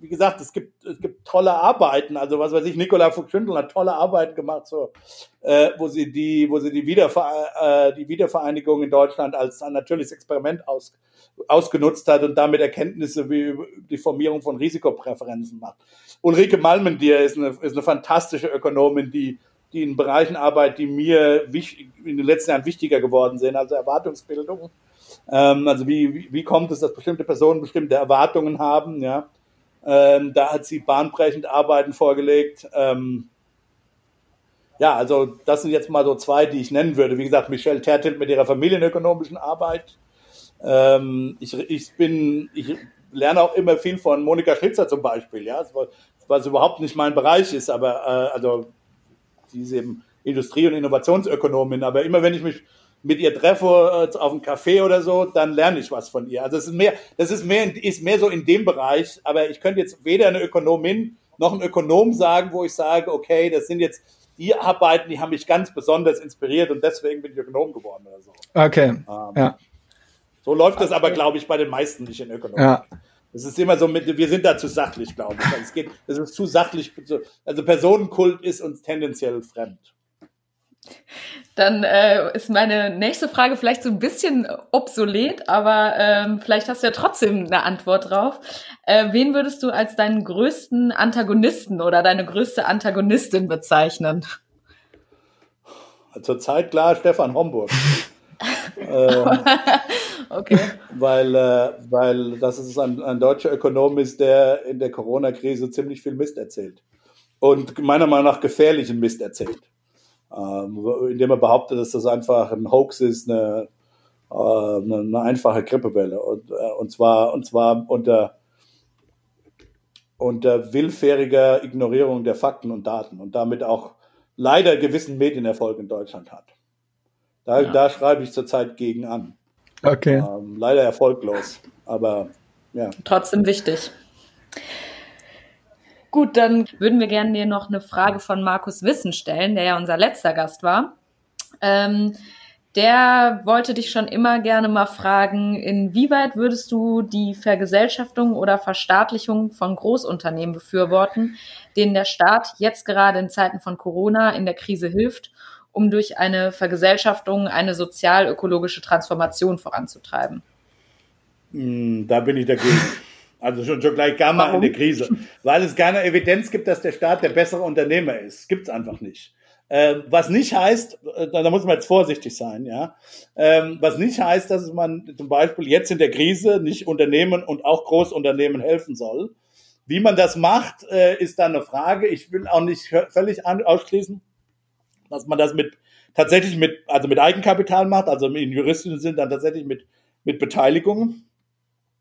wie gesagt, es gibt, es gibt tolle Arbeiten. Also was weiß ich, Nicola Fuchs-Schindel hat tolle Arbeiten gemacht, so, äh, wo sie die, wo sie die, Wiederver äh, die Wiedervereinigung in Deutschland als ein natürliches Experiment aus, ausgenutzt hat und damit Erkenntnisse wie die Formierung von Risikopräferenzen macht. Ulrike Malmendier ist eine, ist eine fantastische Ökonomin, die die in Bereichen arbeiten, die mir in den letzten Jahren wichtiger geworden sind, also Erwartungsbildung. Ähm, also wie, wie kommt es, dass bestimmte Personen bestimmte Erwartungen haben, ja. Ähm, da hat sie bahnbrechend Arbeiten vorgelegt. Ähm, ja, also das sind jetzt mal so zwei, die ich nennen würde. Wie gesagt, Michelle Tertelt mit ihrer familienökonomischen Arbeit. Ähm, ich, ich bin, ich lerne auch immer viel von Monika Schnitzer zum Beispiel, ja, was überhaupt nicht mein Bereich ist, aber äh, also sie ist eben Industrie- und Innovationsökonomin, aber immer wenn ich mich mit ihr treffe äh, auf einem Café oder so, dann lerne ich was von ihr. Also es ist mehr, das ist mehr, ist mehr so in dem Bereich, aber ich könnte jetzt weder eine Ökonomin noch ein Ökonom sagen, wo ich sage, okay, das sind jetzt die Arbeiten, die haben mich ganz besonders inspiriert und deswegen bin ich Ökonom geworden oder so. Okay. Ähm, ja. So läuft das aber, glaube ich, bei den meisten nicht in Ökonomie. Ja. Es ist immer so, mit, wir sind da zu sachlich, glaube ich. Es geht, es ist zu sachlich. Also Personenkult ist uns tendenziell fremd. Dann äh, ist meine nächste Frage vielleicht so ein bisschen obsolet, aber ähm, vielleicht hast du ja trotzdem eine Antwort drauf. Äh, wen würdest du als deinen größten Antagonisten oder deine größte Antagonistin bezeichnen? Zurzeit klar Stefan Homburg. (laughs) äh, okay. (laughs) Weil, äh, weil das ist ein, ein deutscher Ökonom ist, der in der Corona-Krise ziemlich viel Mist erzählt. Und meiner Meinung nach gefährlichen Mist erzählt ähm, indem er behauptet, dass das einfach ein Hoax ist, eine, äh, eine, eine einfache Grippewelle. Und, äh, und, zwar, und zwar unter, unter willfähriger Ignorierung der Fakten und Daten und damit auch leider gewissen Medienerfolg in Deutschland hat. Da, ja. da schreibe ich zurzeit gegen an. Okay. Ähm, leider erfolglos, aber ja. Trotzdem wichtig. Gut, dann würden wir gerne dir noch eine Frage von Markus Wissen stellen, der ja unser letzter Gast war. Ähm, der wollte dich schon immer gerne mal fragen, inwieweit würdest du die Vergesellschaftung oder Verstaatlichung von Großunternehmen befürworten, denen der Staat jetzt gerade in Zeiten von Corona in der Krise hilft, um durch eine Vergesellschaftung eine sozial-ökologische Transformation voranzutreiben? Hm, da bin ich dagegen. (laughs) Also schon, schon gleich gar mal in der Krise. Weil es keine Evidenz gibt, dass der Staat der bessere Unternehmer ist. Gibt's einfach nicht. Ähm, was nicht heißt, äh, da muss man jetzt vorsichtig sein, ja. Ähm, was nicht heißt, dass man zum Beispiel jetzt in der Krise nicht Unternehmen und auch Großunternehmen helfen soll. Wie man das macht, äh, ist dann eine Frage. Ich will auch nicht völlig ausschließen, dass man das mit tatsächlich mit also mit Eigenkapital macht, also in juristischen sind dann tatsächlich mit mit Beteiligung.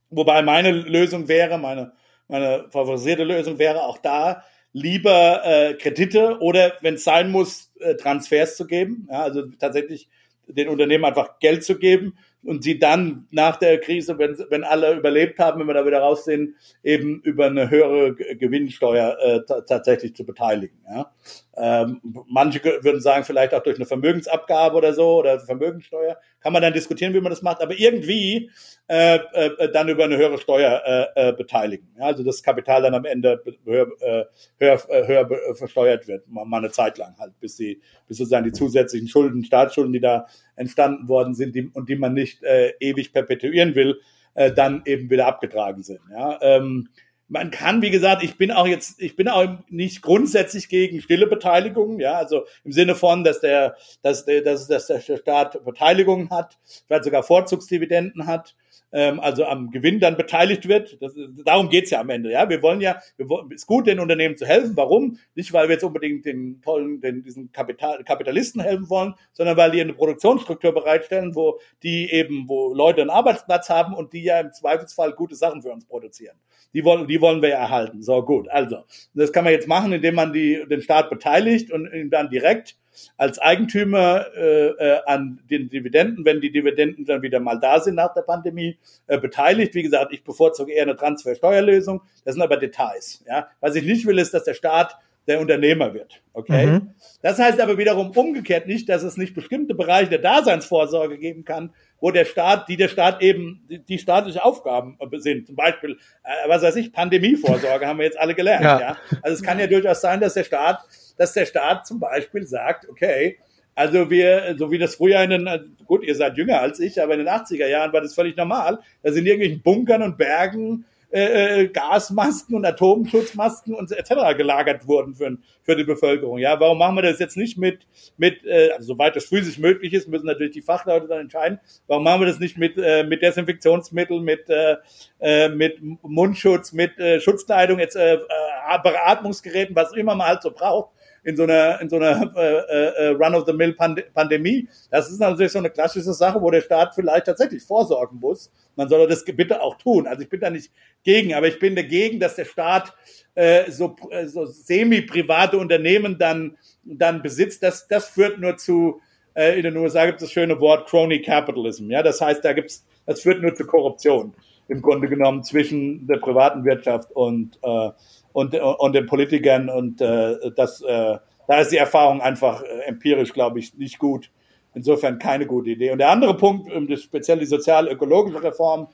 Wobei meine Lösung wäre, meine, meine favorisierte Lösung wäre auch da, lieber äh, Kredite oder, wenn es sein muss, äh, Transfers zu geben. Ja, also tatsächlich den Unternehmen einfach Geld zu geben und sie dann nach der Krise, wenn, wenn alle überlebt haben, wenn wir da wieder raus sind, eben über eine höhere Gewinnsteuer äh, tatsächlich zu beteiligen. Ja? Ähm, manche würden sagen, vielleicht auch durch eine Vermögensabgabe oder so oder Vermögenssteuer. Kann man dann diskutieren, wie man das macht, aber irgendwie äh, äh, dann über eine höhere Steuer äh, äh, beteiligen. Ja? Also das Kapital dann am Ende höher, äh, höher, äh, höher versteuert wird, mal, mal eine Zeit lang halt, bis, die, bis sozusagen die zusätzlichen Schulden, Staatsschulden, die da entstanden worden sind die, und die man nicht äh, ewig perpetuieren will, äh, dann eben wieder abgetragen sind. Ja? Ähm, man kann, wie gesagt, ich bin auch jetzt, ich bin auch nicht grundsätzlich gegen stille Beteiligung, ja, also im Sinne von, dass der, dass der, dass, dass der Staat Beteiligung hat, vielleicht sogar Vorzugsdividenden hat, ähm, also am Gewinn dann beteiligt wird. Das, darum geht's ja am Ende. Ja, wir wollen ja, wir wollen, ist gut, den Unternehmen zu helfen. Warum? Nicht, weil wir jetzt unbedingt den tollen, den, diesen Kapital, Kapitalisten helfen wollen, sondern weil die eine Produktionsstruktur bereitstellen, wo die eben, wo Leute einen Arbeitsplatz haben und die ja im Zweifelsfall gute Sachen für uns produzieren. Die wollen, die wollen wir erhalten. So gut. Also das kann man jetzt machen, indem man die, den Staat beteiligt und ihn dann direkt als Eigentümer äh, äh, an den Dividenden, wenn die Dividenden dann wieder mal da sind nach der Pandemie, äh, beteiligt. Wie gesagt, ich bevorzuge eher eine Transfersteuerlösung. Das sind aber Details. Ja? Was ich nicht will, ist, dass der Staat der Unternehmer wird. Okay? Mhm. Das heißt aber wiederum umgekehrt nicht, dass es nicht bestimmte Bereiche der Daseinsvorsorge geben kann, wo der Staat, die der Staat eben die, die staatliche Aufgaben sind. Zum Beispiel, äh, was weiß ich, Pandemievorsorge haben wir jetzt alle gelernt. Ja. ja. Also es kann ja durchaus sein, dass der Staat dass der Staat zum Beispiel sagt, okay, also wir, so wie das früher in den, gut, ihr seid jünger als ich, aber in den 80er Jahren war das völlig normal. Da sind in irgendwelchen Bunkern und Bergen äh, äh, Gasmasken und Atomschutzmasken und etc. gelagert wurden für, für die Bevölkerung. Ja, warum machen wir das jetzt nicht mit, mit äh, also soweit das physisch möglich ist, müssen natürlich die Fachleute dann entscheiden. Warum machen wir das nicht mit, äh, mit Desinfektionsmittel, mit, äh, äh mit Mundschutz, mit äh, Schutzkleidung, jetzt äh, äh, Beatmungsgeräten, was immer man halt so braucht? In so einer, in so einer äh, äh, Run-of-the-Mill-Pandemie. Das ist natürlich so eine klassische Sache, wo der Staat vielleicht tatsächlich vorsorgen muss. Man soll das bitte auch tun. Also ich bin da nicht gegen, aber ich bin dagegen, dass der Staat äh, so, äh, so semi-private Unternehmen dann, dann besitzt. Das, das führt nur zu, äh, in den USA gibt es das schöne Wort Crony Capitalism. Ja, das heißt, da gibt's, das führt nur zu Korruption im Grunde genommen zwischen der privaten Wirtschaft und, äh, und, und den Politikern. Und äh, das, äh, da ist die Erfahrung einfach äh, empirisch, glaube ich, nicht gut. Insofern keine gute Idee. Und der andere Punkt, um das speziell die sozial-ökologische Reform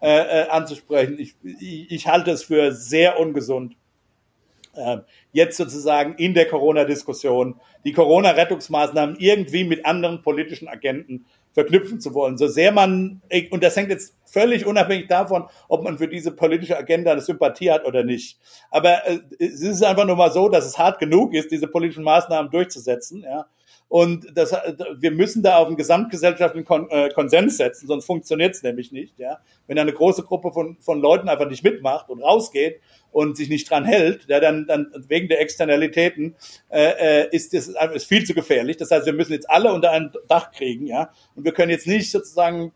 äh, äh, anzusprechen, ich, ich, ich halte es für sehr ungesund, jetzt sozusagen in der Corona-Diskussion die Corona-Rettungsmaßnahmen irgendwie mit anderen politischen Agenten verknüpfen zu wollen. So sehr man, und das hängt jetzt völlig unabhängig davon, ob man für diese politische Agenda eine Sympathie hat oder nicht. Aber äh, es ist einfach nur mal so, dass es hart genug ist, diese politischen Maßnahmen durchzusetzen. Ja. Und das, wir müssen da auf einen gesamtgesellschaftlichen äh, Konsens setzen, sonst funktioniert es nämlich nicht. Ja? Wenn eine große Gruppe von, von Leuten einfach nicht mitmacht und rausgeht und sich nicht dran hält, ja, dann, dann wegen der Externalitäten äh, äh ist das ist viel zu gefährlich. Das heißt, wir müssen jetzt alle unter ein Dach kriegen, ja. Und wir können jetzt nicht sozusagen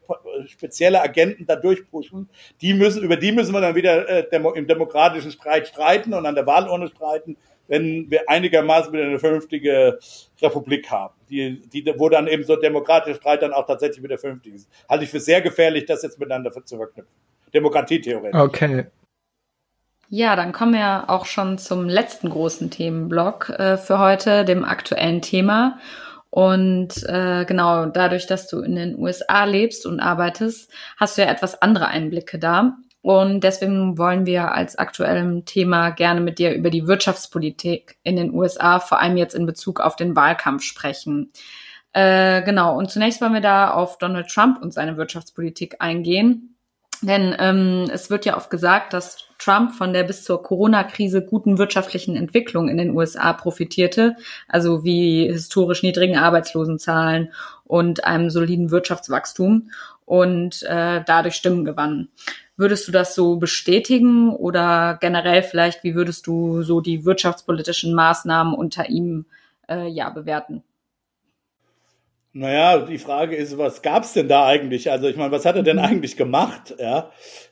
spezielle Agenten da durchpushen. Die müssen, über die müssen wir dann wieder äh, im demokratischen Streit streiten und an der Wahlurne streiten wenn wir einigermaßen wieder eine vernünftige Republik haben, die, die, wo dann eben so demokratischer Streit dann auch tatsächlich wieder vernünftig ist. Halte ich für sehr gefährlich, das jetzt miteinander zu verknüpfen. Demokratietheorie. Okay. Ja, dann kommen wir auch schon zum letzten großen Themenblock äh, für heute, dem aktuellen Thema. Und äh, genau, dadurch, dass du in den USA lebst und arbeitest, hast du ja etwas andere Einblicke da. Und deswegen wollen wir als aktuellem Thema gerne mit dir über die Wirtschaftspolitik in den USA, vor allem jetzt in Bezug auf den Wahlkampf sprechen. Äh, genau, und zunächst wollen wir da auf Donald Trump und seine Wirtschaftspolitik eingehen. Denn ähm, es wird ja oft gesagt, dass Trump von der bis zur Corona-Krise guten wirtschaftlichen Entwicklung in den USA profitierte, also wie historisch niedrigen Arbeitslosenzahlen und einem soliden Wirtschaftswachstum und äh, dadurch Stimmen gewann. Würdest du das so bestätigen oder generell vielleicht, wie würdest du so die wirtschaftspolitischen Maßnahmen unter ihm äh, ja bewerten? Naja, die Frage ist, was gab's denn da eigentlich? Also ich meine, was hat er denn mhm. eigentlich gemacht? Ja,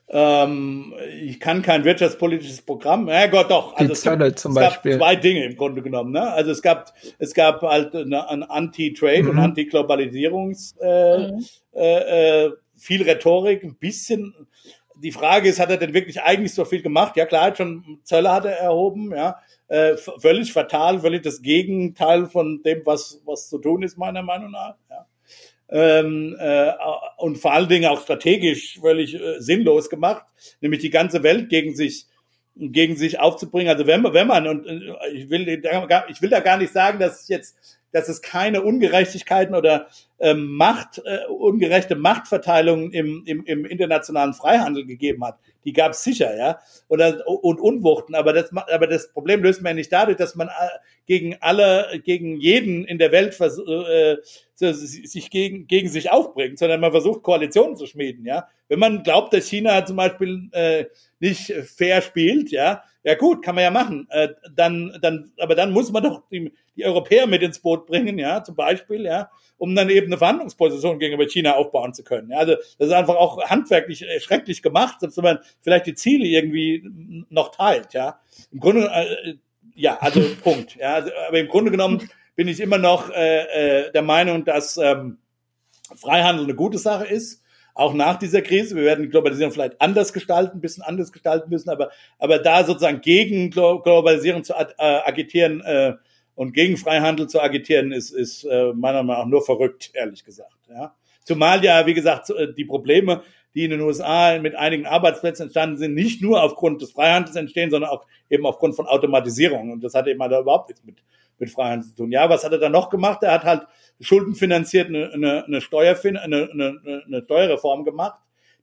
ähm, ich kann kein wirtschaftspolitisches Programm. Ja Gott, doch. Also die Zölle zum es Beispiel. gab zwei Dinge im Grunde genommen. Ne? Also es gab es gab halt eine, ein Anti-Trade mhm. und Anti-Globalisierungs äh, mhm. äh, äh, viel Rhetorik, ein bisschen die Frage ist, hat er denn wirklich eigentlich so viel gemacht? Ja, klar, schon Zölle hat er erhoben, ja. Äh, völlig fatal, völlig das Gegenteil von dem, was, was zu tun ist, meiner Meinung nach. Ja. Ähm, äh, und vor allen Dingen auch strategisch völlig äh, sinnlos gemacht, nämlich die ganze Welt gegen sich gegen sich aufzubringen. Also wenn man, wenn man und äh, ich will, ich will da gar nicht sagen, dass jetzt dass es keine Ungerechtigkeiten oder ähm, Macht, äh, ungerechte Machtverteilungen im, im, im internationalen Freihandel gegeben hat. Die gab es sicher, ja, oder, und Unwuchten. Aber das, aber das Problem löst man ja nicht dadurch, dass man äh, gegen alle, gegen jeden in der Welt vers äh, sich gegen, gegen sich aufbringt, sondern man versucht, Koalitionen zu schmieden, ja. Wenn man glaubt, dass China zum Beispiel äh, nicht fair spielt, ja, ja gut, kann man ja machen. Äh, dann, dann, aber dann muss man doch die, die Europäer mit ins Boot bringen, ja, zum Beispiel, ja, um dann eben eine Verhandlungsposition gegenüber China aufbauen zu können. Ja, also das ist einfach auch handwerklich äh, schrecklich gemacht, selbst wenn man vielleicht die Ziele irgendwie noch teilt, ja. Im Grunde, äh, ja, also (laughs) Punkt. Ja, also, aber im Grunde genommen bin ich immer noch äh, äh, der Meinung, dass ähm, Freihandel eine gute Sache ist auch nach dieser Krise. Wir werden die Globalisierung vielleicht anders gestalten, ein bisschen anders gestalten müssen, aber, aber da sozusagen gegen Globalisierung zu äh, agitieren äh, und gegen Freihandel zu agitieren, ist, ist äh, meiner Meinung nach nur verrückt, ehrlich gesagt. Ja. Zumal ja, wie gesagt, äh, die Probleme, die in den USA mit einigen Arbeitsplätzen entstanden sind, nicht nur aufgrund des Freihandels entstehen, sondern auch eben aufgrund von Automatisierung. Und das hat eben halt überhaupt nichts mit, mit Freihandel zu tun. Ja, was hat er dann noch gemacht? Er hat halt schuldenfinanziert eine, eine, eine, Steuerfin eine, eine, eine Steuerreform gemacht,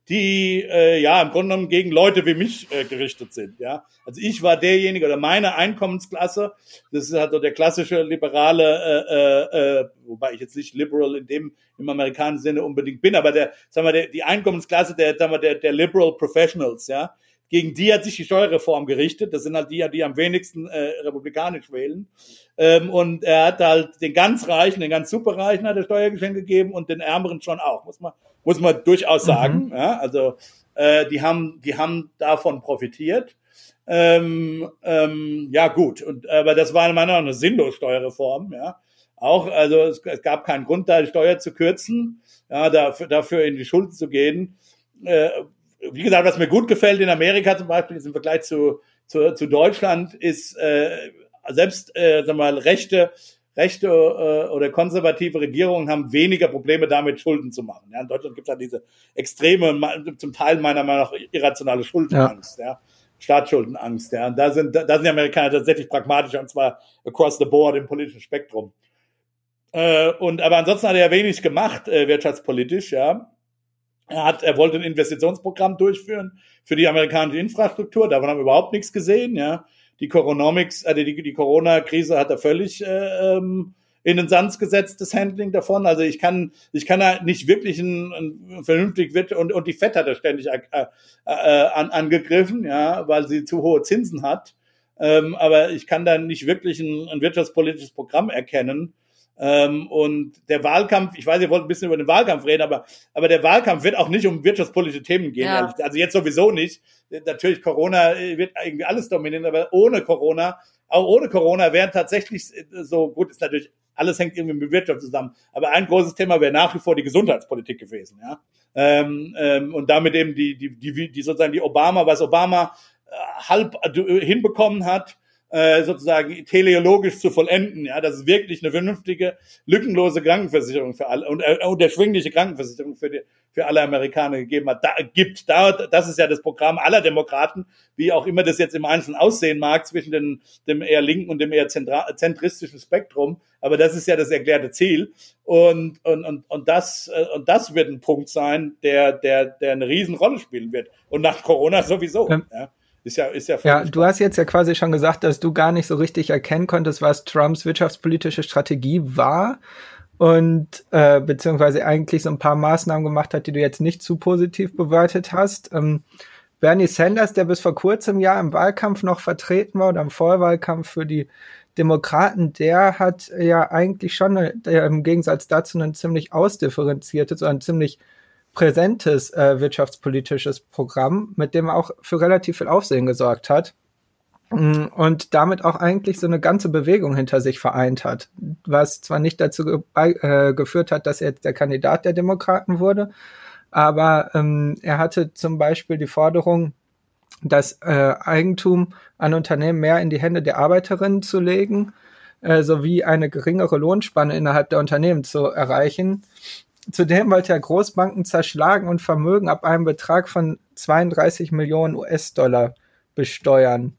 die äh, ja im Grunde genommen gegen Leute wie mich äh, gerichtet sind. Ja, also ich war derjenige oder meine Einkommensklasse, das ist halt so der klassische liberale, äh, äh, äh, wobei ich jetzt nicht liberal in dem im amerikanischen Sinne unbedingt bin, aber der, sagen wir, der, die Einkommensklasse der, sagen wir, der, der liberal Professionals, ja, gegen die hat sich die Steuerreform gerichtet. Das sind halt die, die am wenigsten äh, republikanisch wählen. Ähm, und er hat halt den ganz Reichen, den ganz Superreichen hat er Steuergeschenke gegeben und den Ärmeren schon auch, muss man, muss man durchaus mhm. sagen. Mhm. Ja, also äh, die haben, die haben davon profitiert. Ähm, ähm, ja gut, und aber das war in meiner Meinung eine sinnlose Steuerreform. Ja, auch also es, es, gab keinen Grund, da die Steuer zu kürzen, ja, dafür, dafür in die Schuld zu gehen. Äh, wie gesagt, was mir gut gefällt in Amerika zum Beispiel ist im Vergleich zu, zu, zu Deutschland, ist äh, selbst äh, wir mal, rechte, rechte äh, oder konservative Regierungen haben weniger Probleme damit, Schulden zu machen. Ja, in Deutschland gibt es halt diese extreme, zum Teil meiner Meinung nach irrationale Schuldenangst. Ja. ja. Staatsschuldenangst, ja. Und da sind, da sind die Amerikaner tatsächlich pragmatischer und zwar across the board im politischen Spektrum. Äh, und aber ansonsten hat er ja wenig gemacht, äh, wirtschaftspolitisch, ja. Er hat, er wollte ein Investitionsprogramm durchführen für die amerikanische Infrastruktur. Davon haben wir überhaupt nichts gesehen. Ja, die Coronomics, also die, die Corona-Krise hat er völlig äh, ähm, in den Sand gesetzt, das Handling davon. Also ich kann, ich kann da nicht wirklich ein, ein vernünftig wird und und die Fed hat er ständig äh, äh, an, angegriffen, ja, weil sie zu hohe Zinsen hat. Ähm, aber ich kann da nicht wirklich ein, ein wirtschaftspolitisches Programm erkennen ähm, und der Wahlkampf, ich weiß, ihr wollt ein bisschen über den Wahlkampf reden, aber, aber der Wahlkampf wird auch nicht um wirtschaftspolitische Themen gehen. Ja. Also jetzt sowieso nicht. Natürlich Corona wird irgendwie alles dominieren, aber ohne Corona, auch ohne Corona wären tatsächlich so, gut, ist natürlich, alles hängt irgendwie mit Wirtschaft zusammen. Aber ein großes Thema wäre nach wie vor die Gesundheitspolitik gewesen, ja. Ähm, ähm, und damit eben die, die, die, die sozusagen die Obama, was Obama äh, halb äh, hinbekommen hat, äh, sozusagen teleologisch zu vollenden, ja, dass es wirklich eine vernünftige, lückenlose Krankenversicherung für alle und, äh, und erschwingliche Krankenversicherung für die, für alle Amerikaner gegeben hat, da gibt. Da, das ist ja das Programm aller Demokraten, wie auch immer das jetzt im Einzelnen aussehen mag, zwischen den, dem eher linken und dem eher zentristischen Spektrum. Aber das ist ja das erklärte Ziel. Und, und, und, und, das, äh, und das wird ein Punkt sein, der, der, der eine Riesenrolle spielen wird. Und nach Corona sowieso. Ähm, ja. Ist ja, ist ja, ja du hast jetzt ja quasi schon gesagt, dass du gar nicht so richtig erkennen konntest, was Trumps wirtschaftspolitische Strategie war und äh, beziehungsweise eigentlich so ein paar Maßnahmen gemacht hat, die du jetzt nicht zu positiv bewertet hast. Ähm, Bernie Sanders, der bis vor kurzem ja im Wahlkampf noch vertreten war oder im Vorwahlkampf für die Demokraten, der hat ja eigentlich schon der, im Gegensatz dazu ein ziemlich ausdifferenziertes oder ein ziemlich präsentes äh, wirtschaftspolitisches Programm, mit dem er auch für relativ viel Aufsehen gesorgt hat mm, und damit auch eigentlich so eine ganze Bewegung hinter sich vereint hat, was zwar nicht dazu ge äh, geführt hat, dass er jetzt der Kandidat der Demokraten wurde, aber ähm, er hatte zum Beispiel die Forderung, das äh, Eigentum an Unternehmen mehr in die Hände der Arbeiterinnen zu legen, äh, sowie eine geringere Lohnspanne innerhalb der Unternehmen zu erreichen. Zudem wollte er Großbanken zerschlagen und Vermögen ab einem Betrag von 32 Millionen US-Dollar besteuern.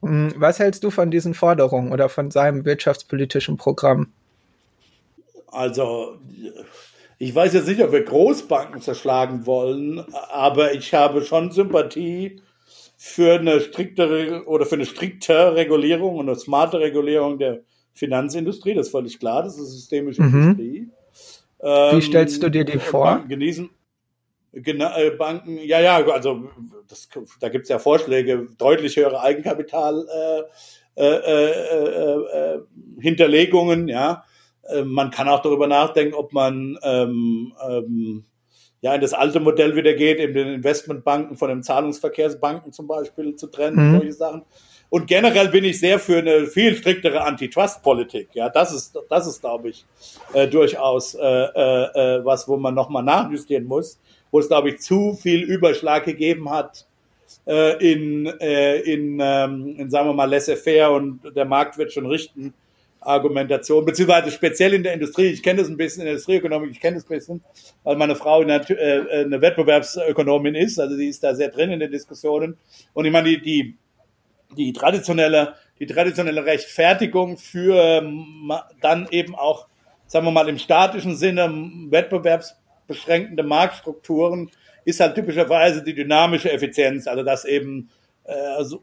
Hm, was hältst du von diesen Forderungen oder von seinem wirtschaftspolitischen Programm? Also, ich weiß jetzt nicht, ob wir Großbanken zerschlagen wollen, aber ich habe schon Sympathie für eine striktere oder für eine striktere Regulierung und eine smarte Regulierung der Finanzindustrie. Das ist völlig klar, das ist systemische mhm. Industrie. Wie stellst du dir die vor? Banken genießen, äh, Banken, ja, ja, also das, da gibt es ja Vorschläge, deutlich höhere Eigenkapital äh, äh, äh, äh Hinterlegungen, ja. Ähm, man kann auch darüber nachdenken, ob man ähm, ähm, ja in das alte Modell wieder geht, eben den Investmentbanken von den Zahlungsverkehrsbanken zum Beispiel zu trennen, mhm. solche Sachen. Und generell bin ich sehr für eine viel striktere Antitrust-Politik. Ja, das ist, das ist, glaube ich, äh, durchaus äh, äh, äh was, wo man nochmal nachjustieren muss, wo es, glaube ich, zu viel Überschlag gegeben hat äh, in, äh, in, ähm, in, sagen wir mal, laissez-faire und der Markt wird schon richten. Argumentation, beziehungsweise speziell in der Industrie. Ich kenne das ein bisschen in der Industrieökonomik, ich kenne das ein bisschen, weil meine Frau eine, äh, eine Wettbewerbsökonomin ist, also die ist da sehr drin in den Diskussionen. Und ich meine, die, die die traditionelle, die traditionelle Rechtfertigung für ähm, dann eben auch, sagen wir mal, im statischen Sinne wettbewerbsbeschränkende Marktstrukturen ist halt typischerweise die dynamische Effizienz, also dass eben also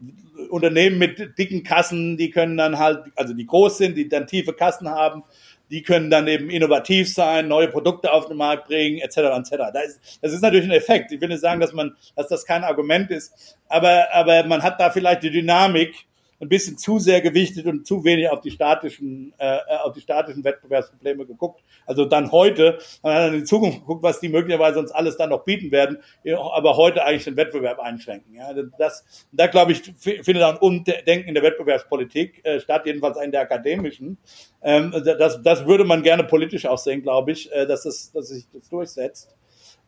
Unternehmen mit dicken Kassen, die können dann halt, also die groß sind, die dann tiefe Kassen haben, die können dann eben innovativ sein, neue Produkte auf den Markt bringen, etc. etc. Das ist, das ist natürlich ein Effekt. Ich will nicht sagen, dass man, dass das kein Argument ist, aber, aber man hat da vielleicht die Dynamik, ein bisschen zu sehr gewichtet und zu wenig auf die statischen, äh, auf die statischen Wettbewerbsprobleme geguckt. Also dann heute, man hat dann in Zukunft geguckt, was die möglicherweise uns alles dann noch bieten werden, aber heute eigentlich den Wettbewerb einschränken. Ja, das, da glaube ich, findet ein Umdenken in der Wettbewerbspolitik äh, statt, jedenfalls in der akademischen. Ähm, das, das würde man gerne politisch auch sehen, glaube ich, äh, dass, das, dass sich das durchsetzt.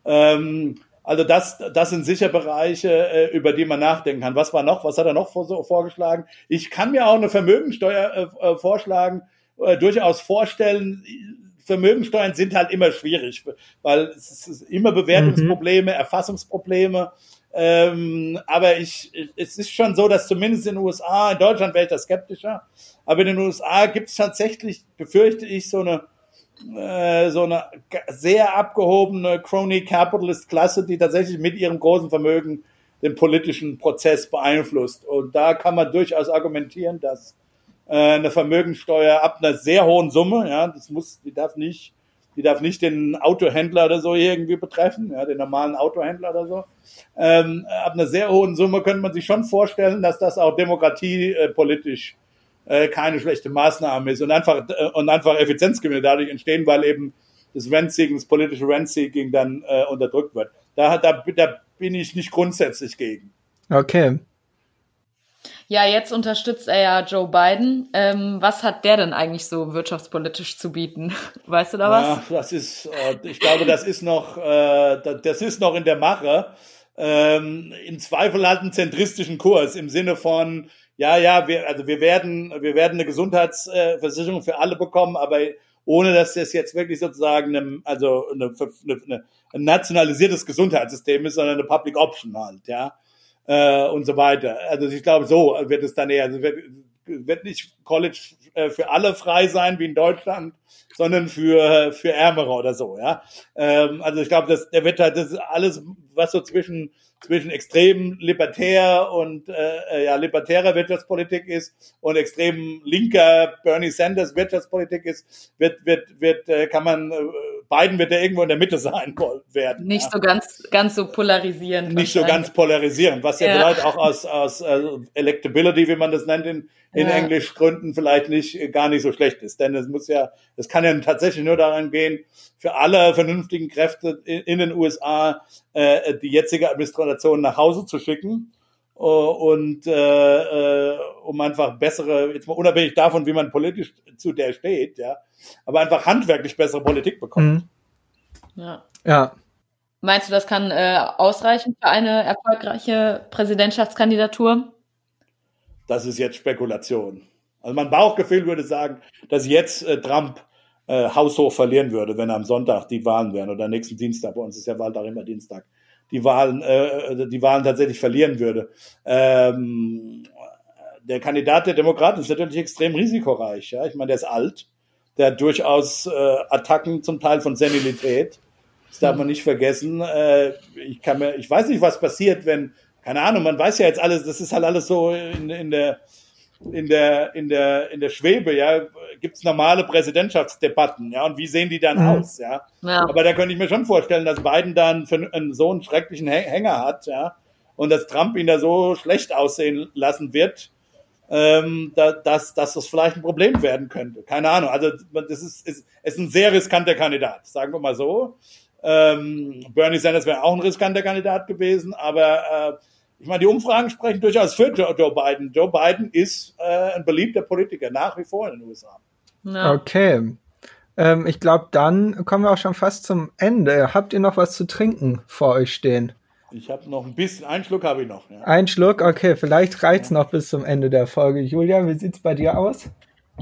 Ähm, also das, das sind sicher Bereiche, äh, über die man nachdenken kann. Was war noch? Was hat er noch vorgeschlagen? Ich kann mir auch eine Vermögensteuer äh, äh, vorschlagen, äh, durchaus vorstellen. Vermögensteuern sind halt immer schwierig, weil es ist immer Bewertungsprobleme, mhm. Erfassungsprobleme. Ähm, aber ich, es ist schon so, dass zumindest in den USA, in Deutschland wäre ich da skeptischer, aber in den USA gibt es tatsächlich, befürchte ich, so eine äh, so eine sehr abgehobene Crony Capitalist Klasse, die tatsächlich mit ihrem großen Vermögen den politischen Prozess beeinflusst. Und da kann man durchaus argumentieren, dass äh, eine Vermögensteuer ab einer sehr hohen Summe, ja, das muss, die darf nicht, die darf nicht den Autohändler oder so irgendwie betreffen, ja, den normalen Autohändler oder so. Ähm, ab einer sehr hohen Summe könnte man sich schon vorstellen, dass das auch demokratiepolitisch äh, äh, keine schlechte Maßnahme ist und einfach, äh, und einfach Effizienzgewinne dadurch entstehen, weil eben das Rent-Seeking, das politische Rent-Seeking dann äh, unterdrückt wird. Da, da, da bin ich nicht grundsätzlich gegen. Okay. Ja, jetzt unterstützt er ja Joe Biden. Ähm, was hat der denn eigentlich so wirtschaftspolitisch zu bieten? (laughs) Weißt du da was? Ja, das ist, äh, ich glaube, das ist noch, äh, das ist noch in der Mache. Ähm, Im Zweifel hat einen zentristischen Kurs im Sinne von, ja, ja, wir, also wir werden, wir werden eine Gesundheitsversicherung für alle bekommen, aber ohne dass das jetzt wirklich sozusagen eine, also eine, eine, ein nationalisiertes Gesundheitssystem ist, sondern eine Public Option halt, ja, äh, und so weiter. Also ich glaube, so wird es dann eher, also wird, wird nicht College äh, für alle frei sein wie in Deutschland, sondern für für Ärmere oder so, ja. Ähm, also ich glaube, dass der wird halt das ist alles, was so zwischen zwischen extrem libertär und äh, äh, ja, libertärer Wirtschaftspolitik ist und extrem linker Bernie Sanders Wirtschaftspolitik ist, wird, wird, wird, äh, kann man, äh, Biden wird ja irgendwo in der Mitte sein werden. Nicht ja. so ganz, ganz so polarisierend. Nicht so ganz polarisierend, was ja, ja. vielleicht auch aus, aus äh, Electability, wie man das nennt, in, in ja. Englisch Gründen vielleicht nicht, gar nicht so schlecht ist. Denn es muss ja, es kann ja tatsächlich nur daran gehen, für alle vernünftigen Kräfte in, in den USA äh, die jetzige Administration nach Hause zu schicken uh, und äh, äh, um einfach bessere, jetzt mal unabhängig davon, wie man politisch zu der steht, ja, aber einfach handwerklich bessere Politik bekommt. Mhm. Ja. ja. Meinst du, das kann äh, ausreichen für eine erfolgreiche Präsidentschaftskandidatur? Das ist jetzt Spekulation. Also mein Bauchgefühl würde sagen, dass jetzt äh, Trump äh, haushoch verlieren würde, wenn am Sonntag die Wahlen wären oder nächsten Dienstag, bei uns ist ja Wahltag immer Dienstag, die Wahlen, äh, die Wahlen tatsächlich verlieren würde. Ähm, der Kandidat der Demokraten ist natürlich extrem risikoreich. Ja? Ich meine, der ist alt, der hat durchaus äh, Attacken zum Teil von Senilität. Das darf man nicht vergessen. Äh, ich kann mir, ich weiß nicht, was passiert, wenn, keine Ahnung, man weiß ja jetzt alles, das ist halt alles so in, in der in der, in der, in der Schwebe, ja, gibt es normale Präsidentschaftsdebatten, ja, und wie sehen die dann mhm. aus, ja? ja? Aber da könnte ich mir schon vorstellen, dass Biden dann für einen, so einen schrecklichen Hänger hat, ja, und dass Trump ihn da so schlecht aussehen lassen wird, ähm, da, dass, dass das vielleicht ein Problem werden könnte. Keine Ahnung. Also das ist, ist, ist ein sehr riskanter Kandidat, sagen wir mal so. Ähm, Bernie Sanders wäre auch ein riskanter Kandidat gewesen, aber äh, ich meine, die Umfragen sprechen durchaus für Joe, Biden. Joe Biden ist äh, ein beliebter Politiker, nach wie vor in den USA. Ja. Okay. Ähm, ich glaube, dann kommen wir auch schon fast zum Ende. Habt ihr noch was zu trinken vor euch stehen? Ich habe noch ein bisschen, einen Schluck habe ich noch. Ja. Ein Schluck, okay, vielleicht reicht's ja. noch bis zum Ende der Folge. Julia, wie sieht's bei dir aus?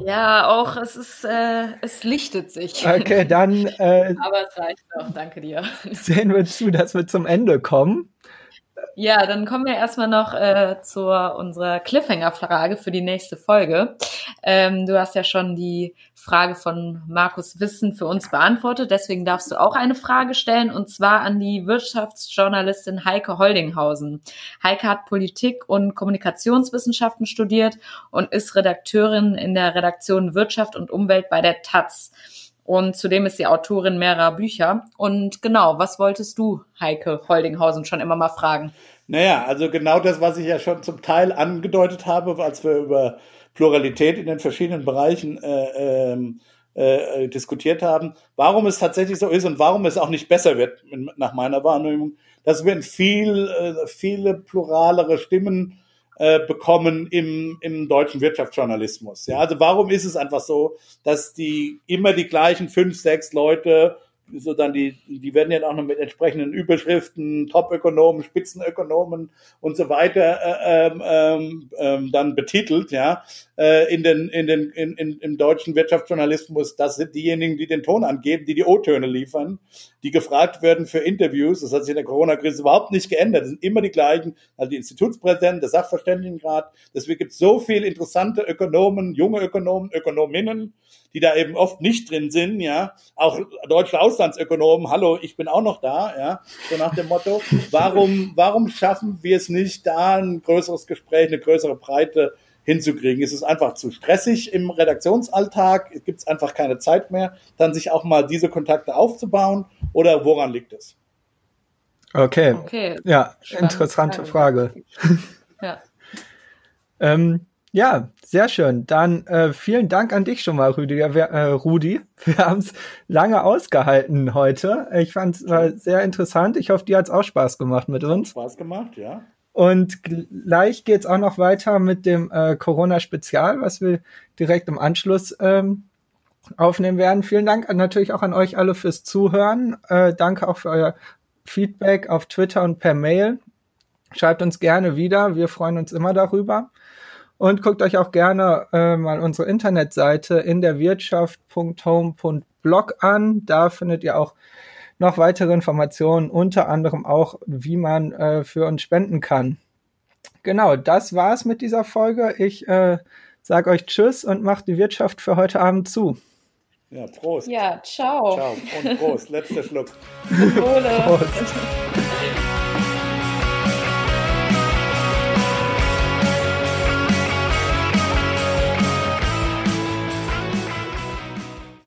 Ja, auch es ist, äh, es lichtet sich. Okay, dann. Äh, (laughs) Aber es reicht noch, danke dir. Sehen wir zu, dass wir zum Ende kommen. Ja, dann kommen wir erstmal noch äh, zu unserer Cliffhanger-Frage für die nächste Folge. Ähm, du hast ja schon die Frage von Markus Wissen für uns beantwortet. Deswegen darfst du auch eine Frage stellen und zwar an die Wirtschaftsjournalistin Heike Holdinghausen. Heike hat Politik und Kommunikationswissenschaften studiert und ist Redakteurin in der Redaktion Wirtschaft und Umwelt bei der Taz. Und zudem ist sie Autorin mehrerer Bücher. Und genau, was wolltest du, Heike Holdinghausen, schon immer mal fragen? Naja, also genau das, was ich ja schon zum Teil angedeutet habe, als wir über Pluralität in den verschiedenen Bereichen äh, ähm, äh, diskutiert haben, warum es tatsächlich so ist und warum es auch nicht besser wird, nach meiner Wahrnehmung, dass wir viel, äh, viele pluralere Stimmen äh, bekommen im, im deutschen Wirtschaftsjournalismus. Ja, also warum ist es einfach so, dass die immer die gleichen fünf, sechs Leute so dann die, die werden ja auch noch mit entsprechenden Überschriften, Top-Ökonomen, Spitzenökonomen und so weiter äh, ähm, ähm, ähm, dann betitelt, ja, äh, in den, in den, in, in, im deutschen Wirtschaftsjournalismus. Das sind diejenigen, die den Ton angeben, die die O-Töne liefern, die gefragt werden für Interviews. Das hat sich in der Corona-Krise überhaupt nicht geändert. Das sind immer die gleichen, also die Institutspräsidenten, der Sachverständigenrat. Deswegen gibt es so viele interessante Ökonomen, junge Ökonomen, Ökonominnen, die da eben oft nicht drin sind, ja, auch deutsche Auslandsökonomen, hallo, ich bin auch noch da, ja, so nach dem Motto, warum, warum schaffen wir es nicht, da ein größeres Gespräch, eine größere Breite hinzukriegen? Ist es einfach zu stressig im Redaktionsalltag? Gibt es einfach keine Zeit mehr, dann sich auch mal diese Kontakte aufzubauen oder woran liegt es? Okay. okay. Ja, Spannend. interessante Frage. Ja. (laughs) ähm, ja, sehr schön. Dann äh, vielen Dank an dich schon mal, Rüdi. Wir, äh, Rudi. (laughs) Wir haben es lange ausgehalten heute. Ich fand es sehr interessant. Ich hoffe, dir hat es auch Spaß gemacht mit uns. Spaß gemacht, ja. Und gleich geht's auch noch weiter mit dem äh, Corona-Spezial, was wir direkt im Anschluss ähm, aufnehmen werden. Vielen Dank natürlich auch an euch alle fürs Zuhören. Äh, danke auch für euer Feedback auf Twitter und per Mail. Schreibt uns gerne wieder. Wir freuen uns immer darüber. Und guckt euch auch gerne äh, mal unsere Internetseite in der Wirtschaft.home.blog an. Da findet ihr auch noch weitere Informationen, unter anderem auch, wie man äh, für uns spenden kann. Genau, das war's mit dieser Folge. Ich äh, sage euch Tschüss und macht die Wirtschaft für heute Abend zu. Ja, Prost. Ja, ciao. Ciao und Prost. Letzter Schluck. Prost. (laughs) (laughs)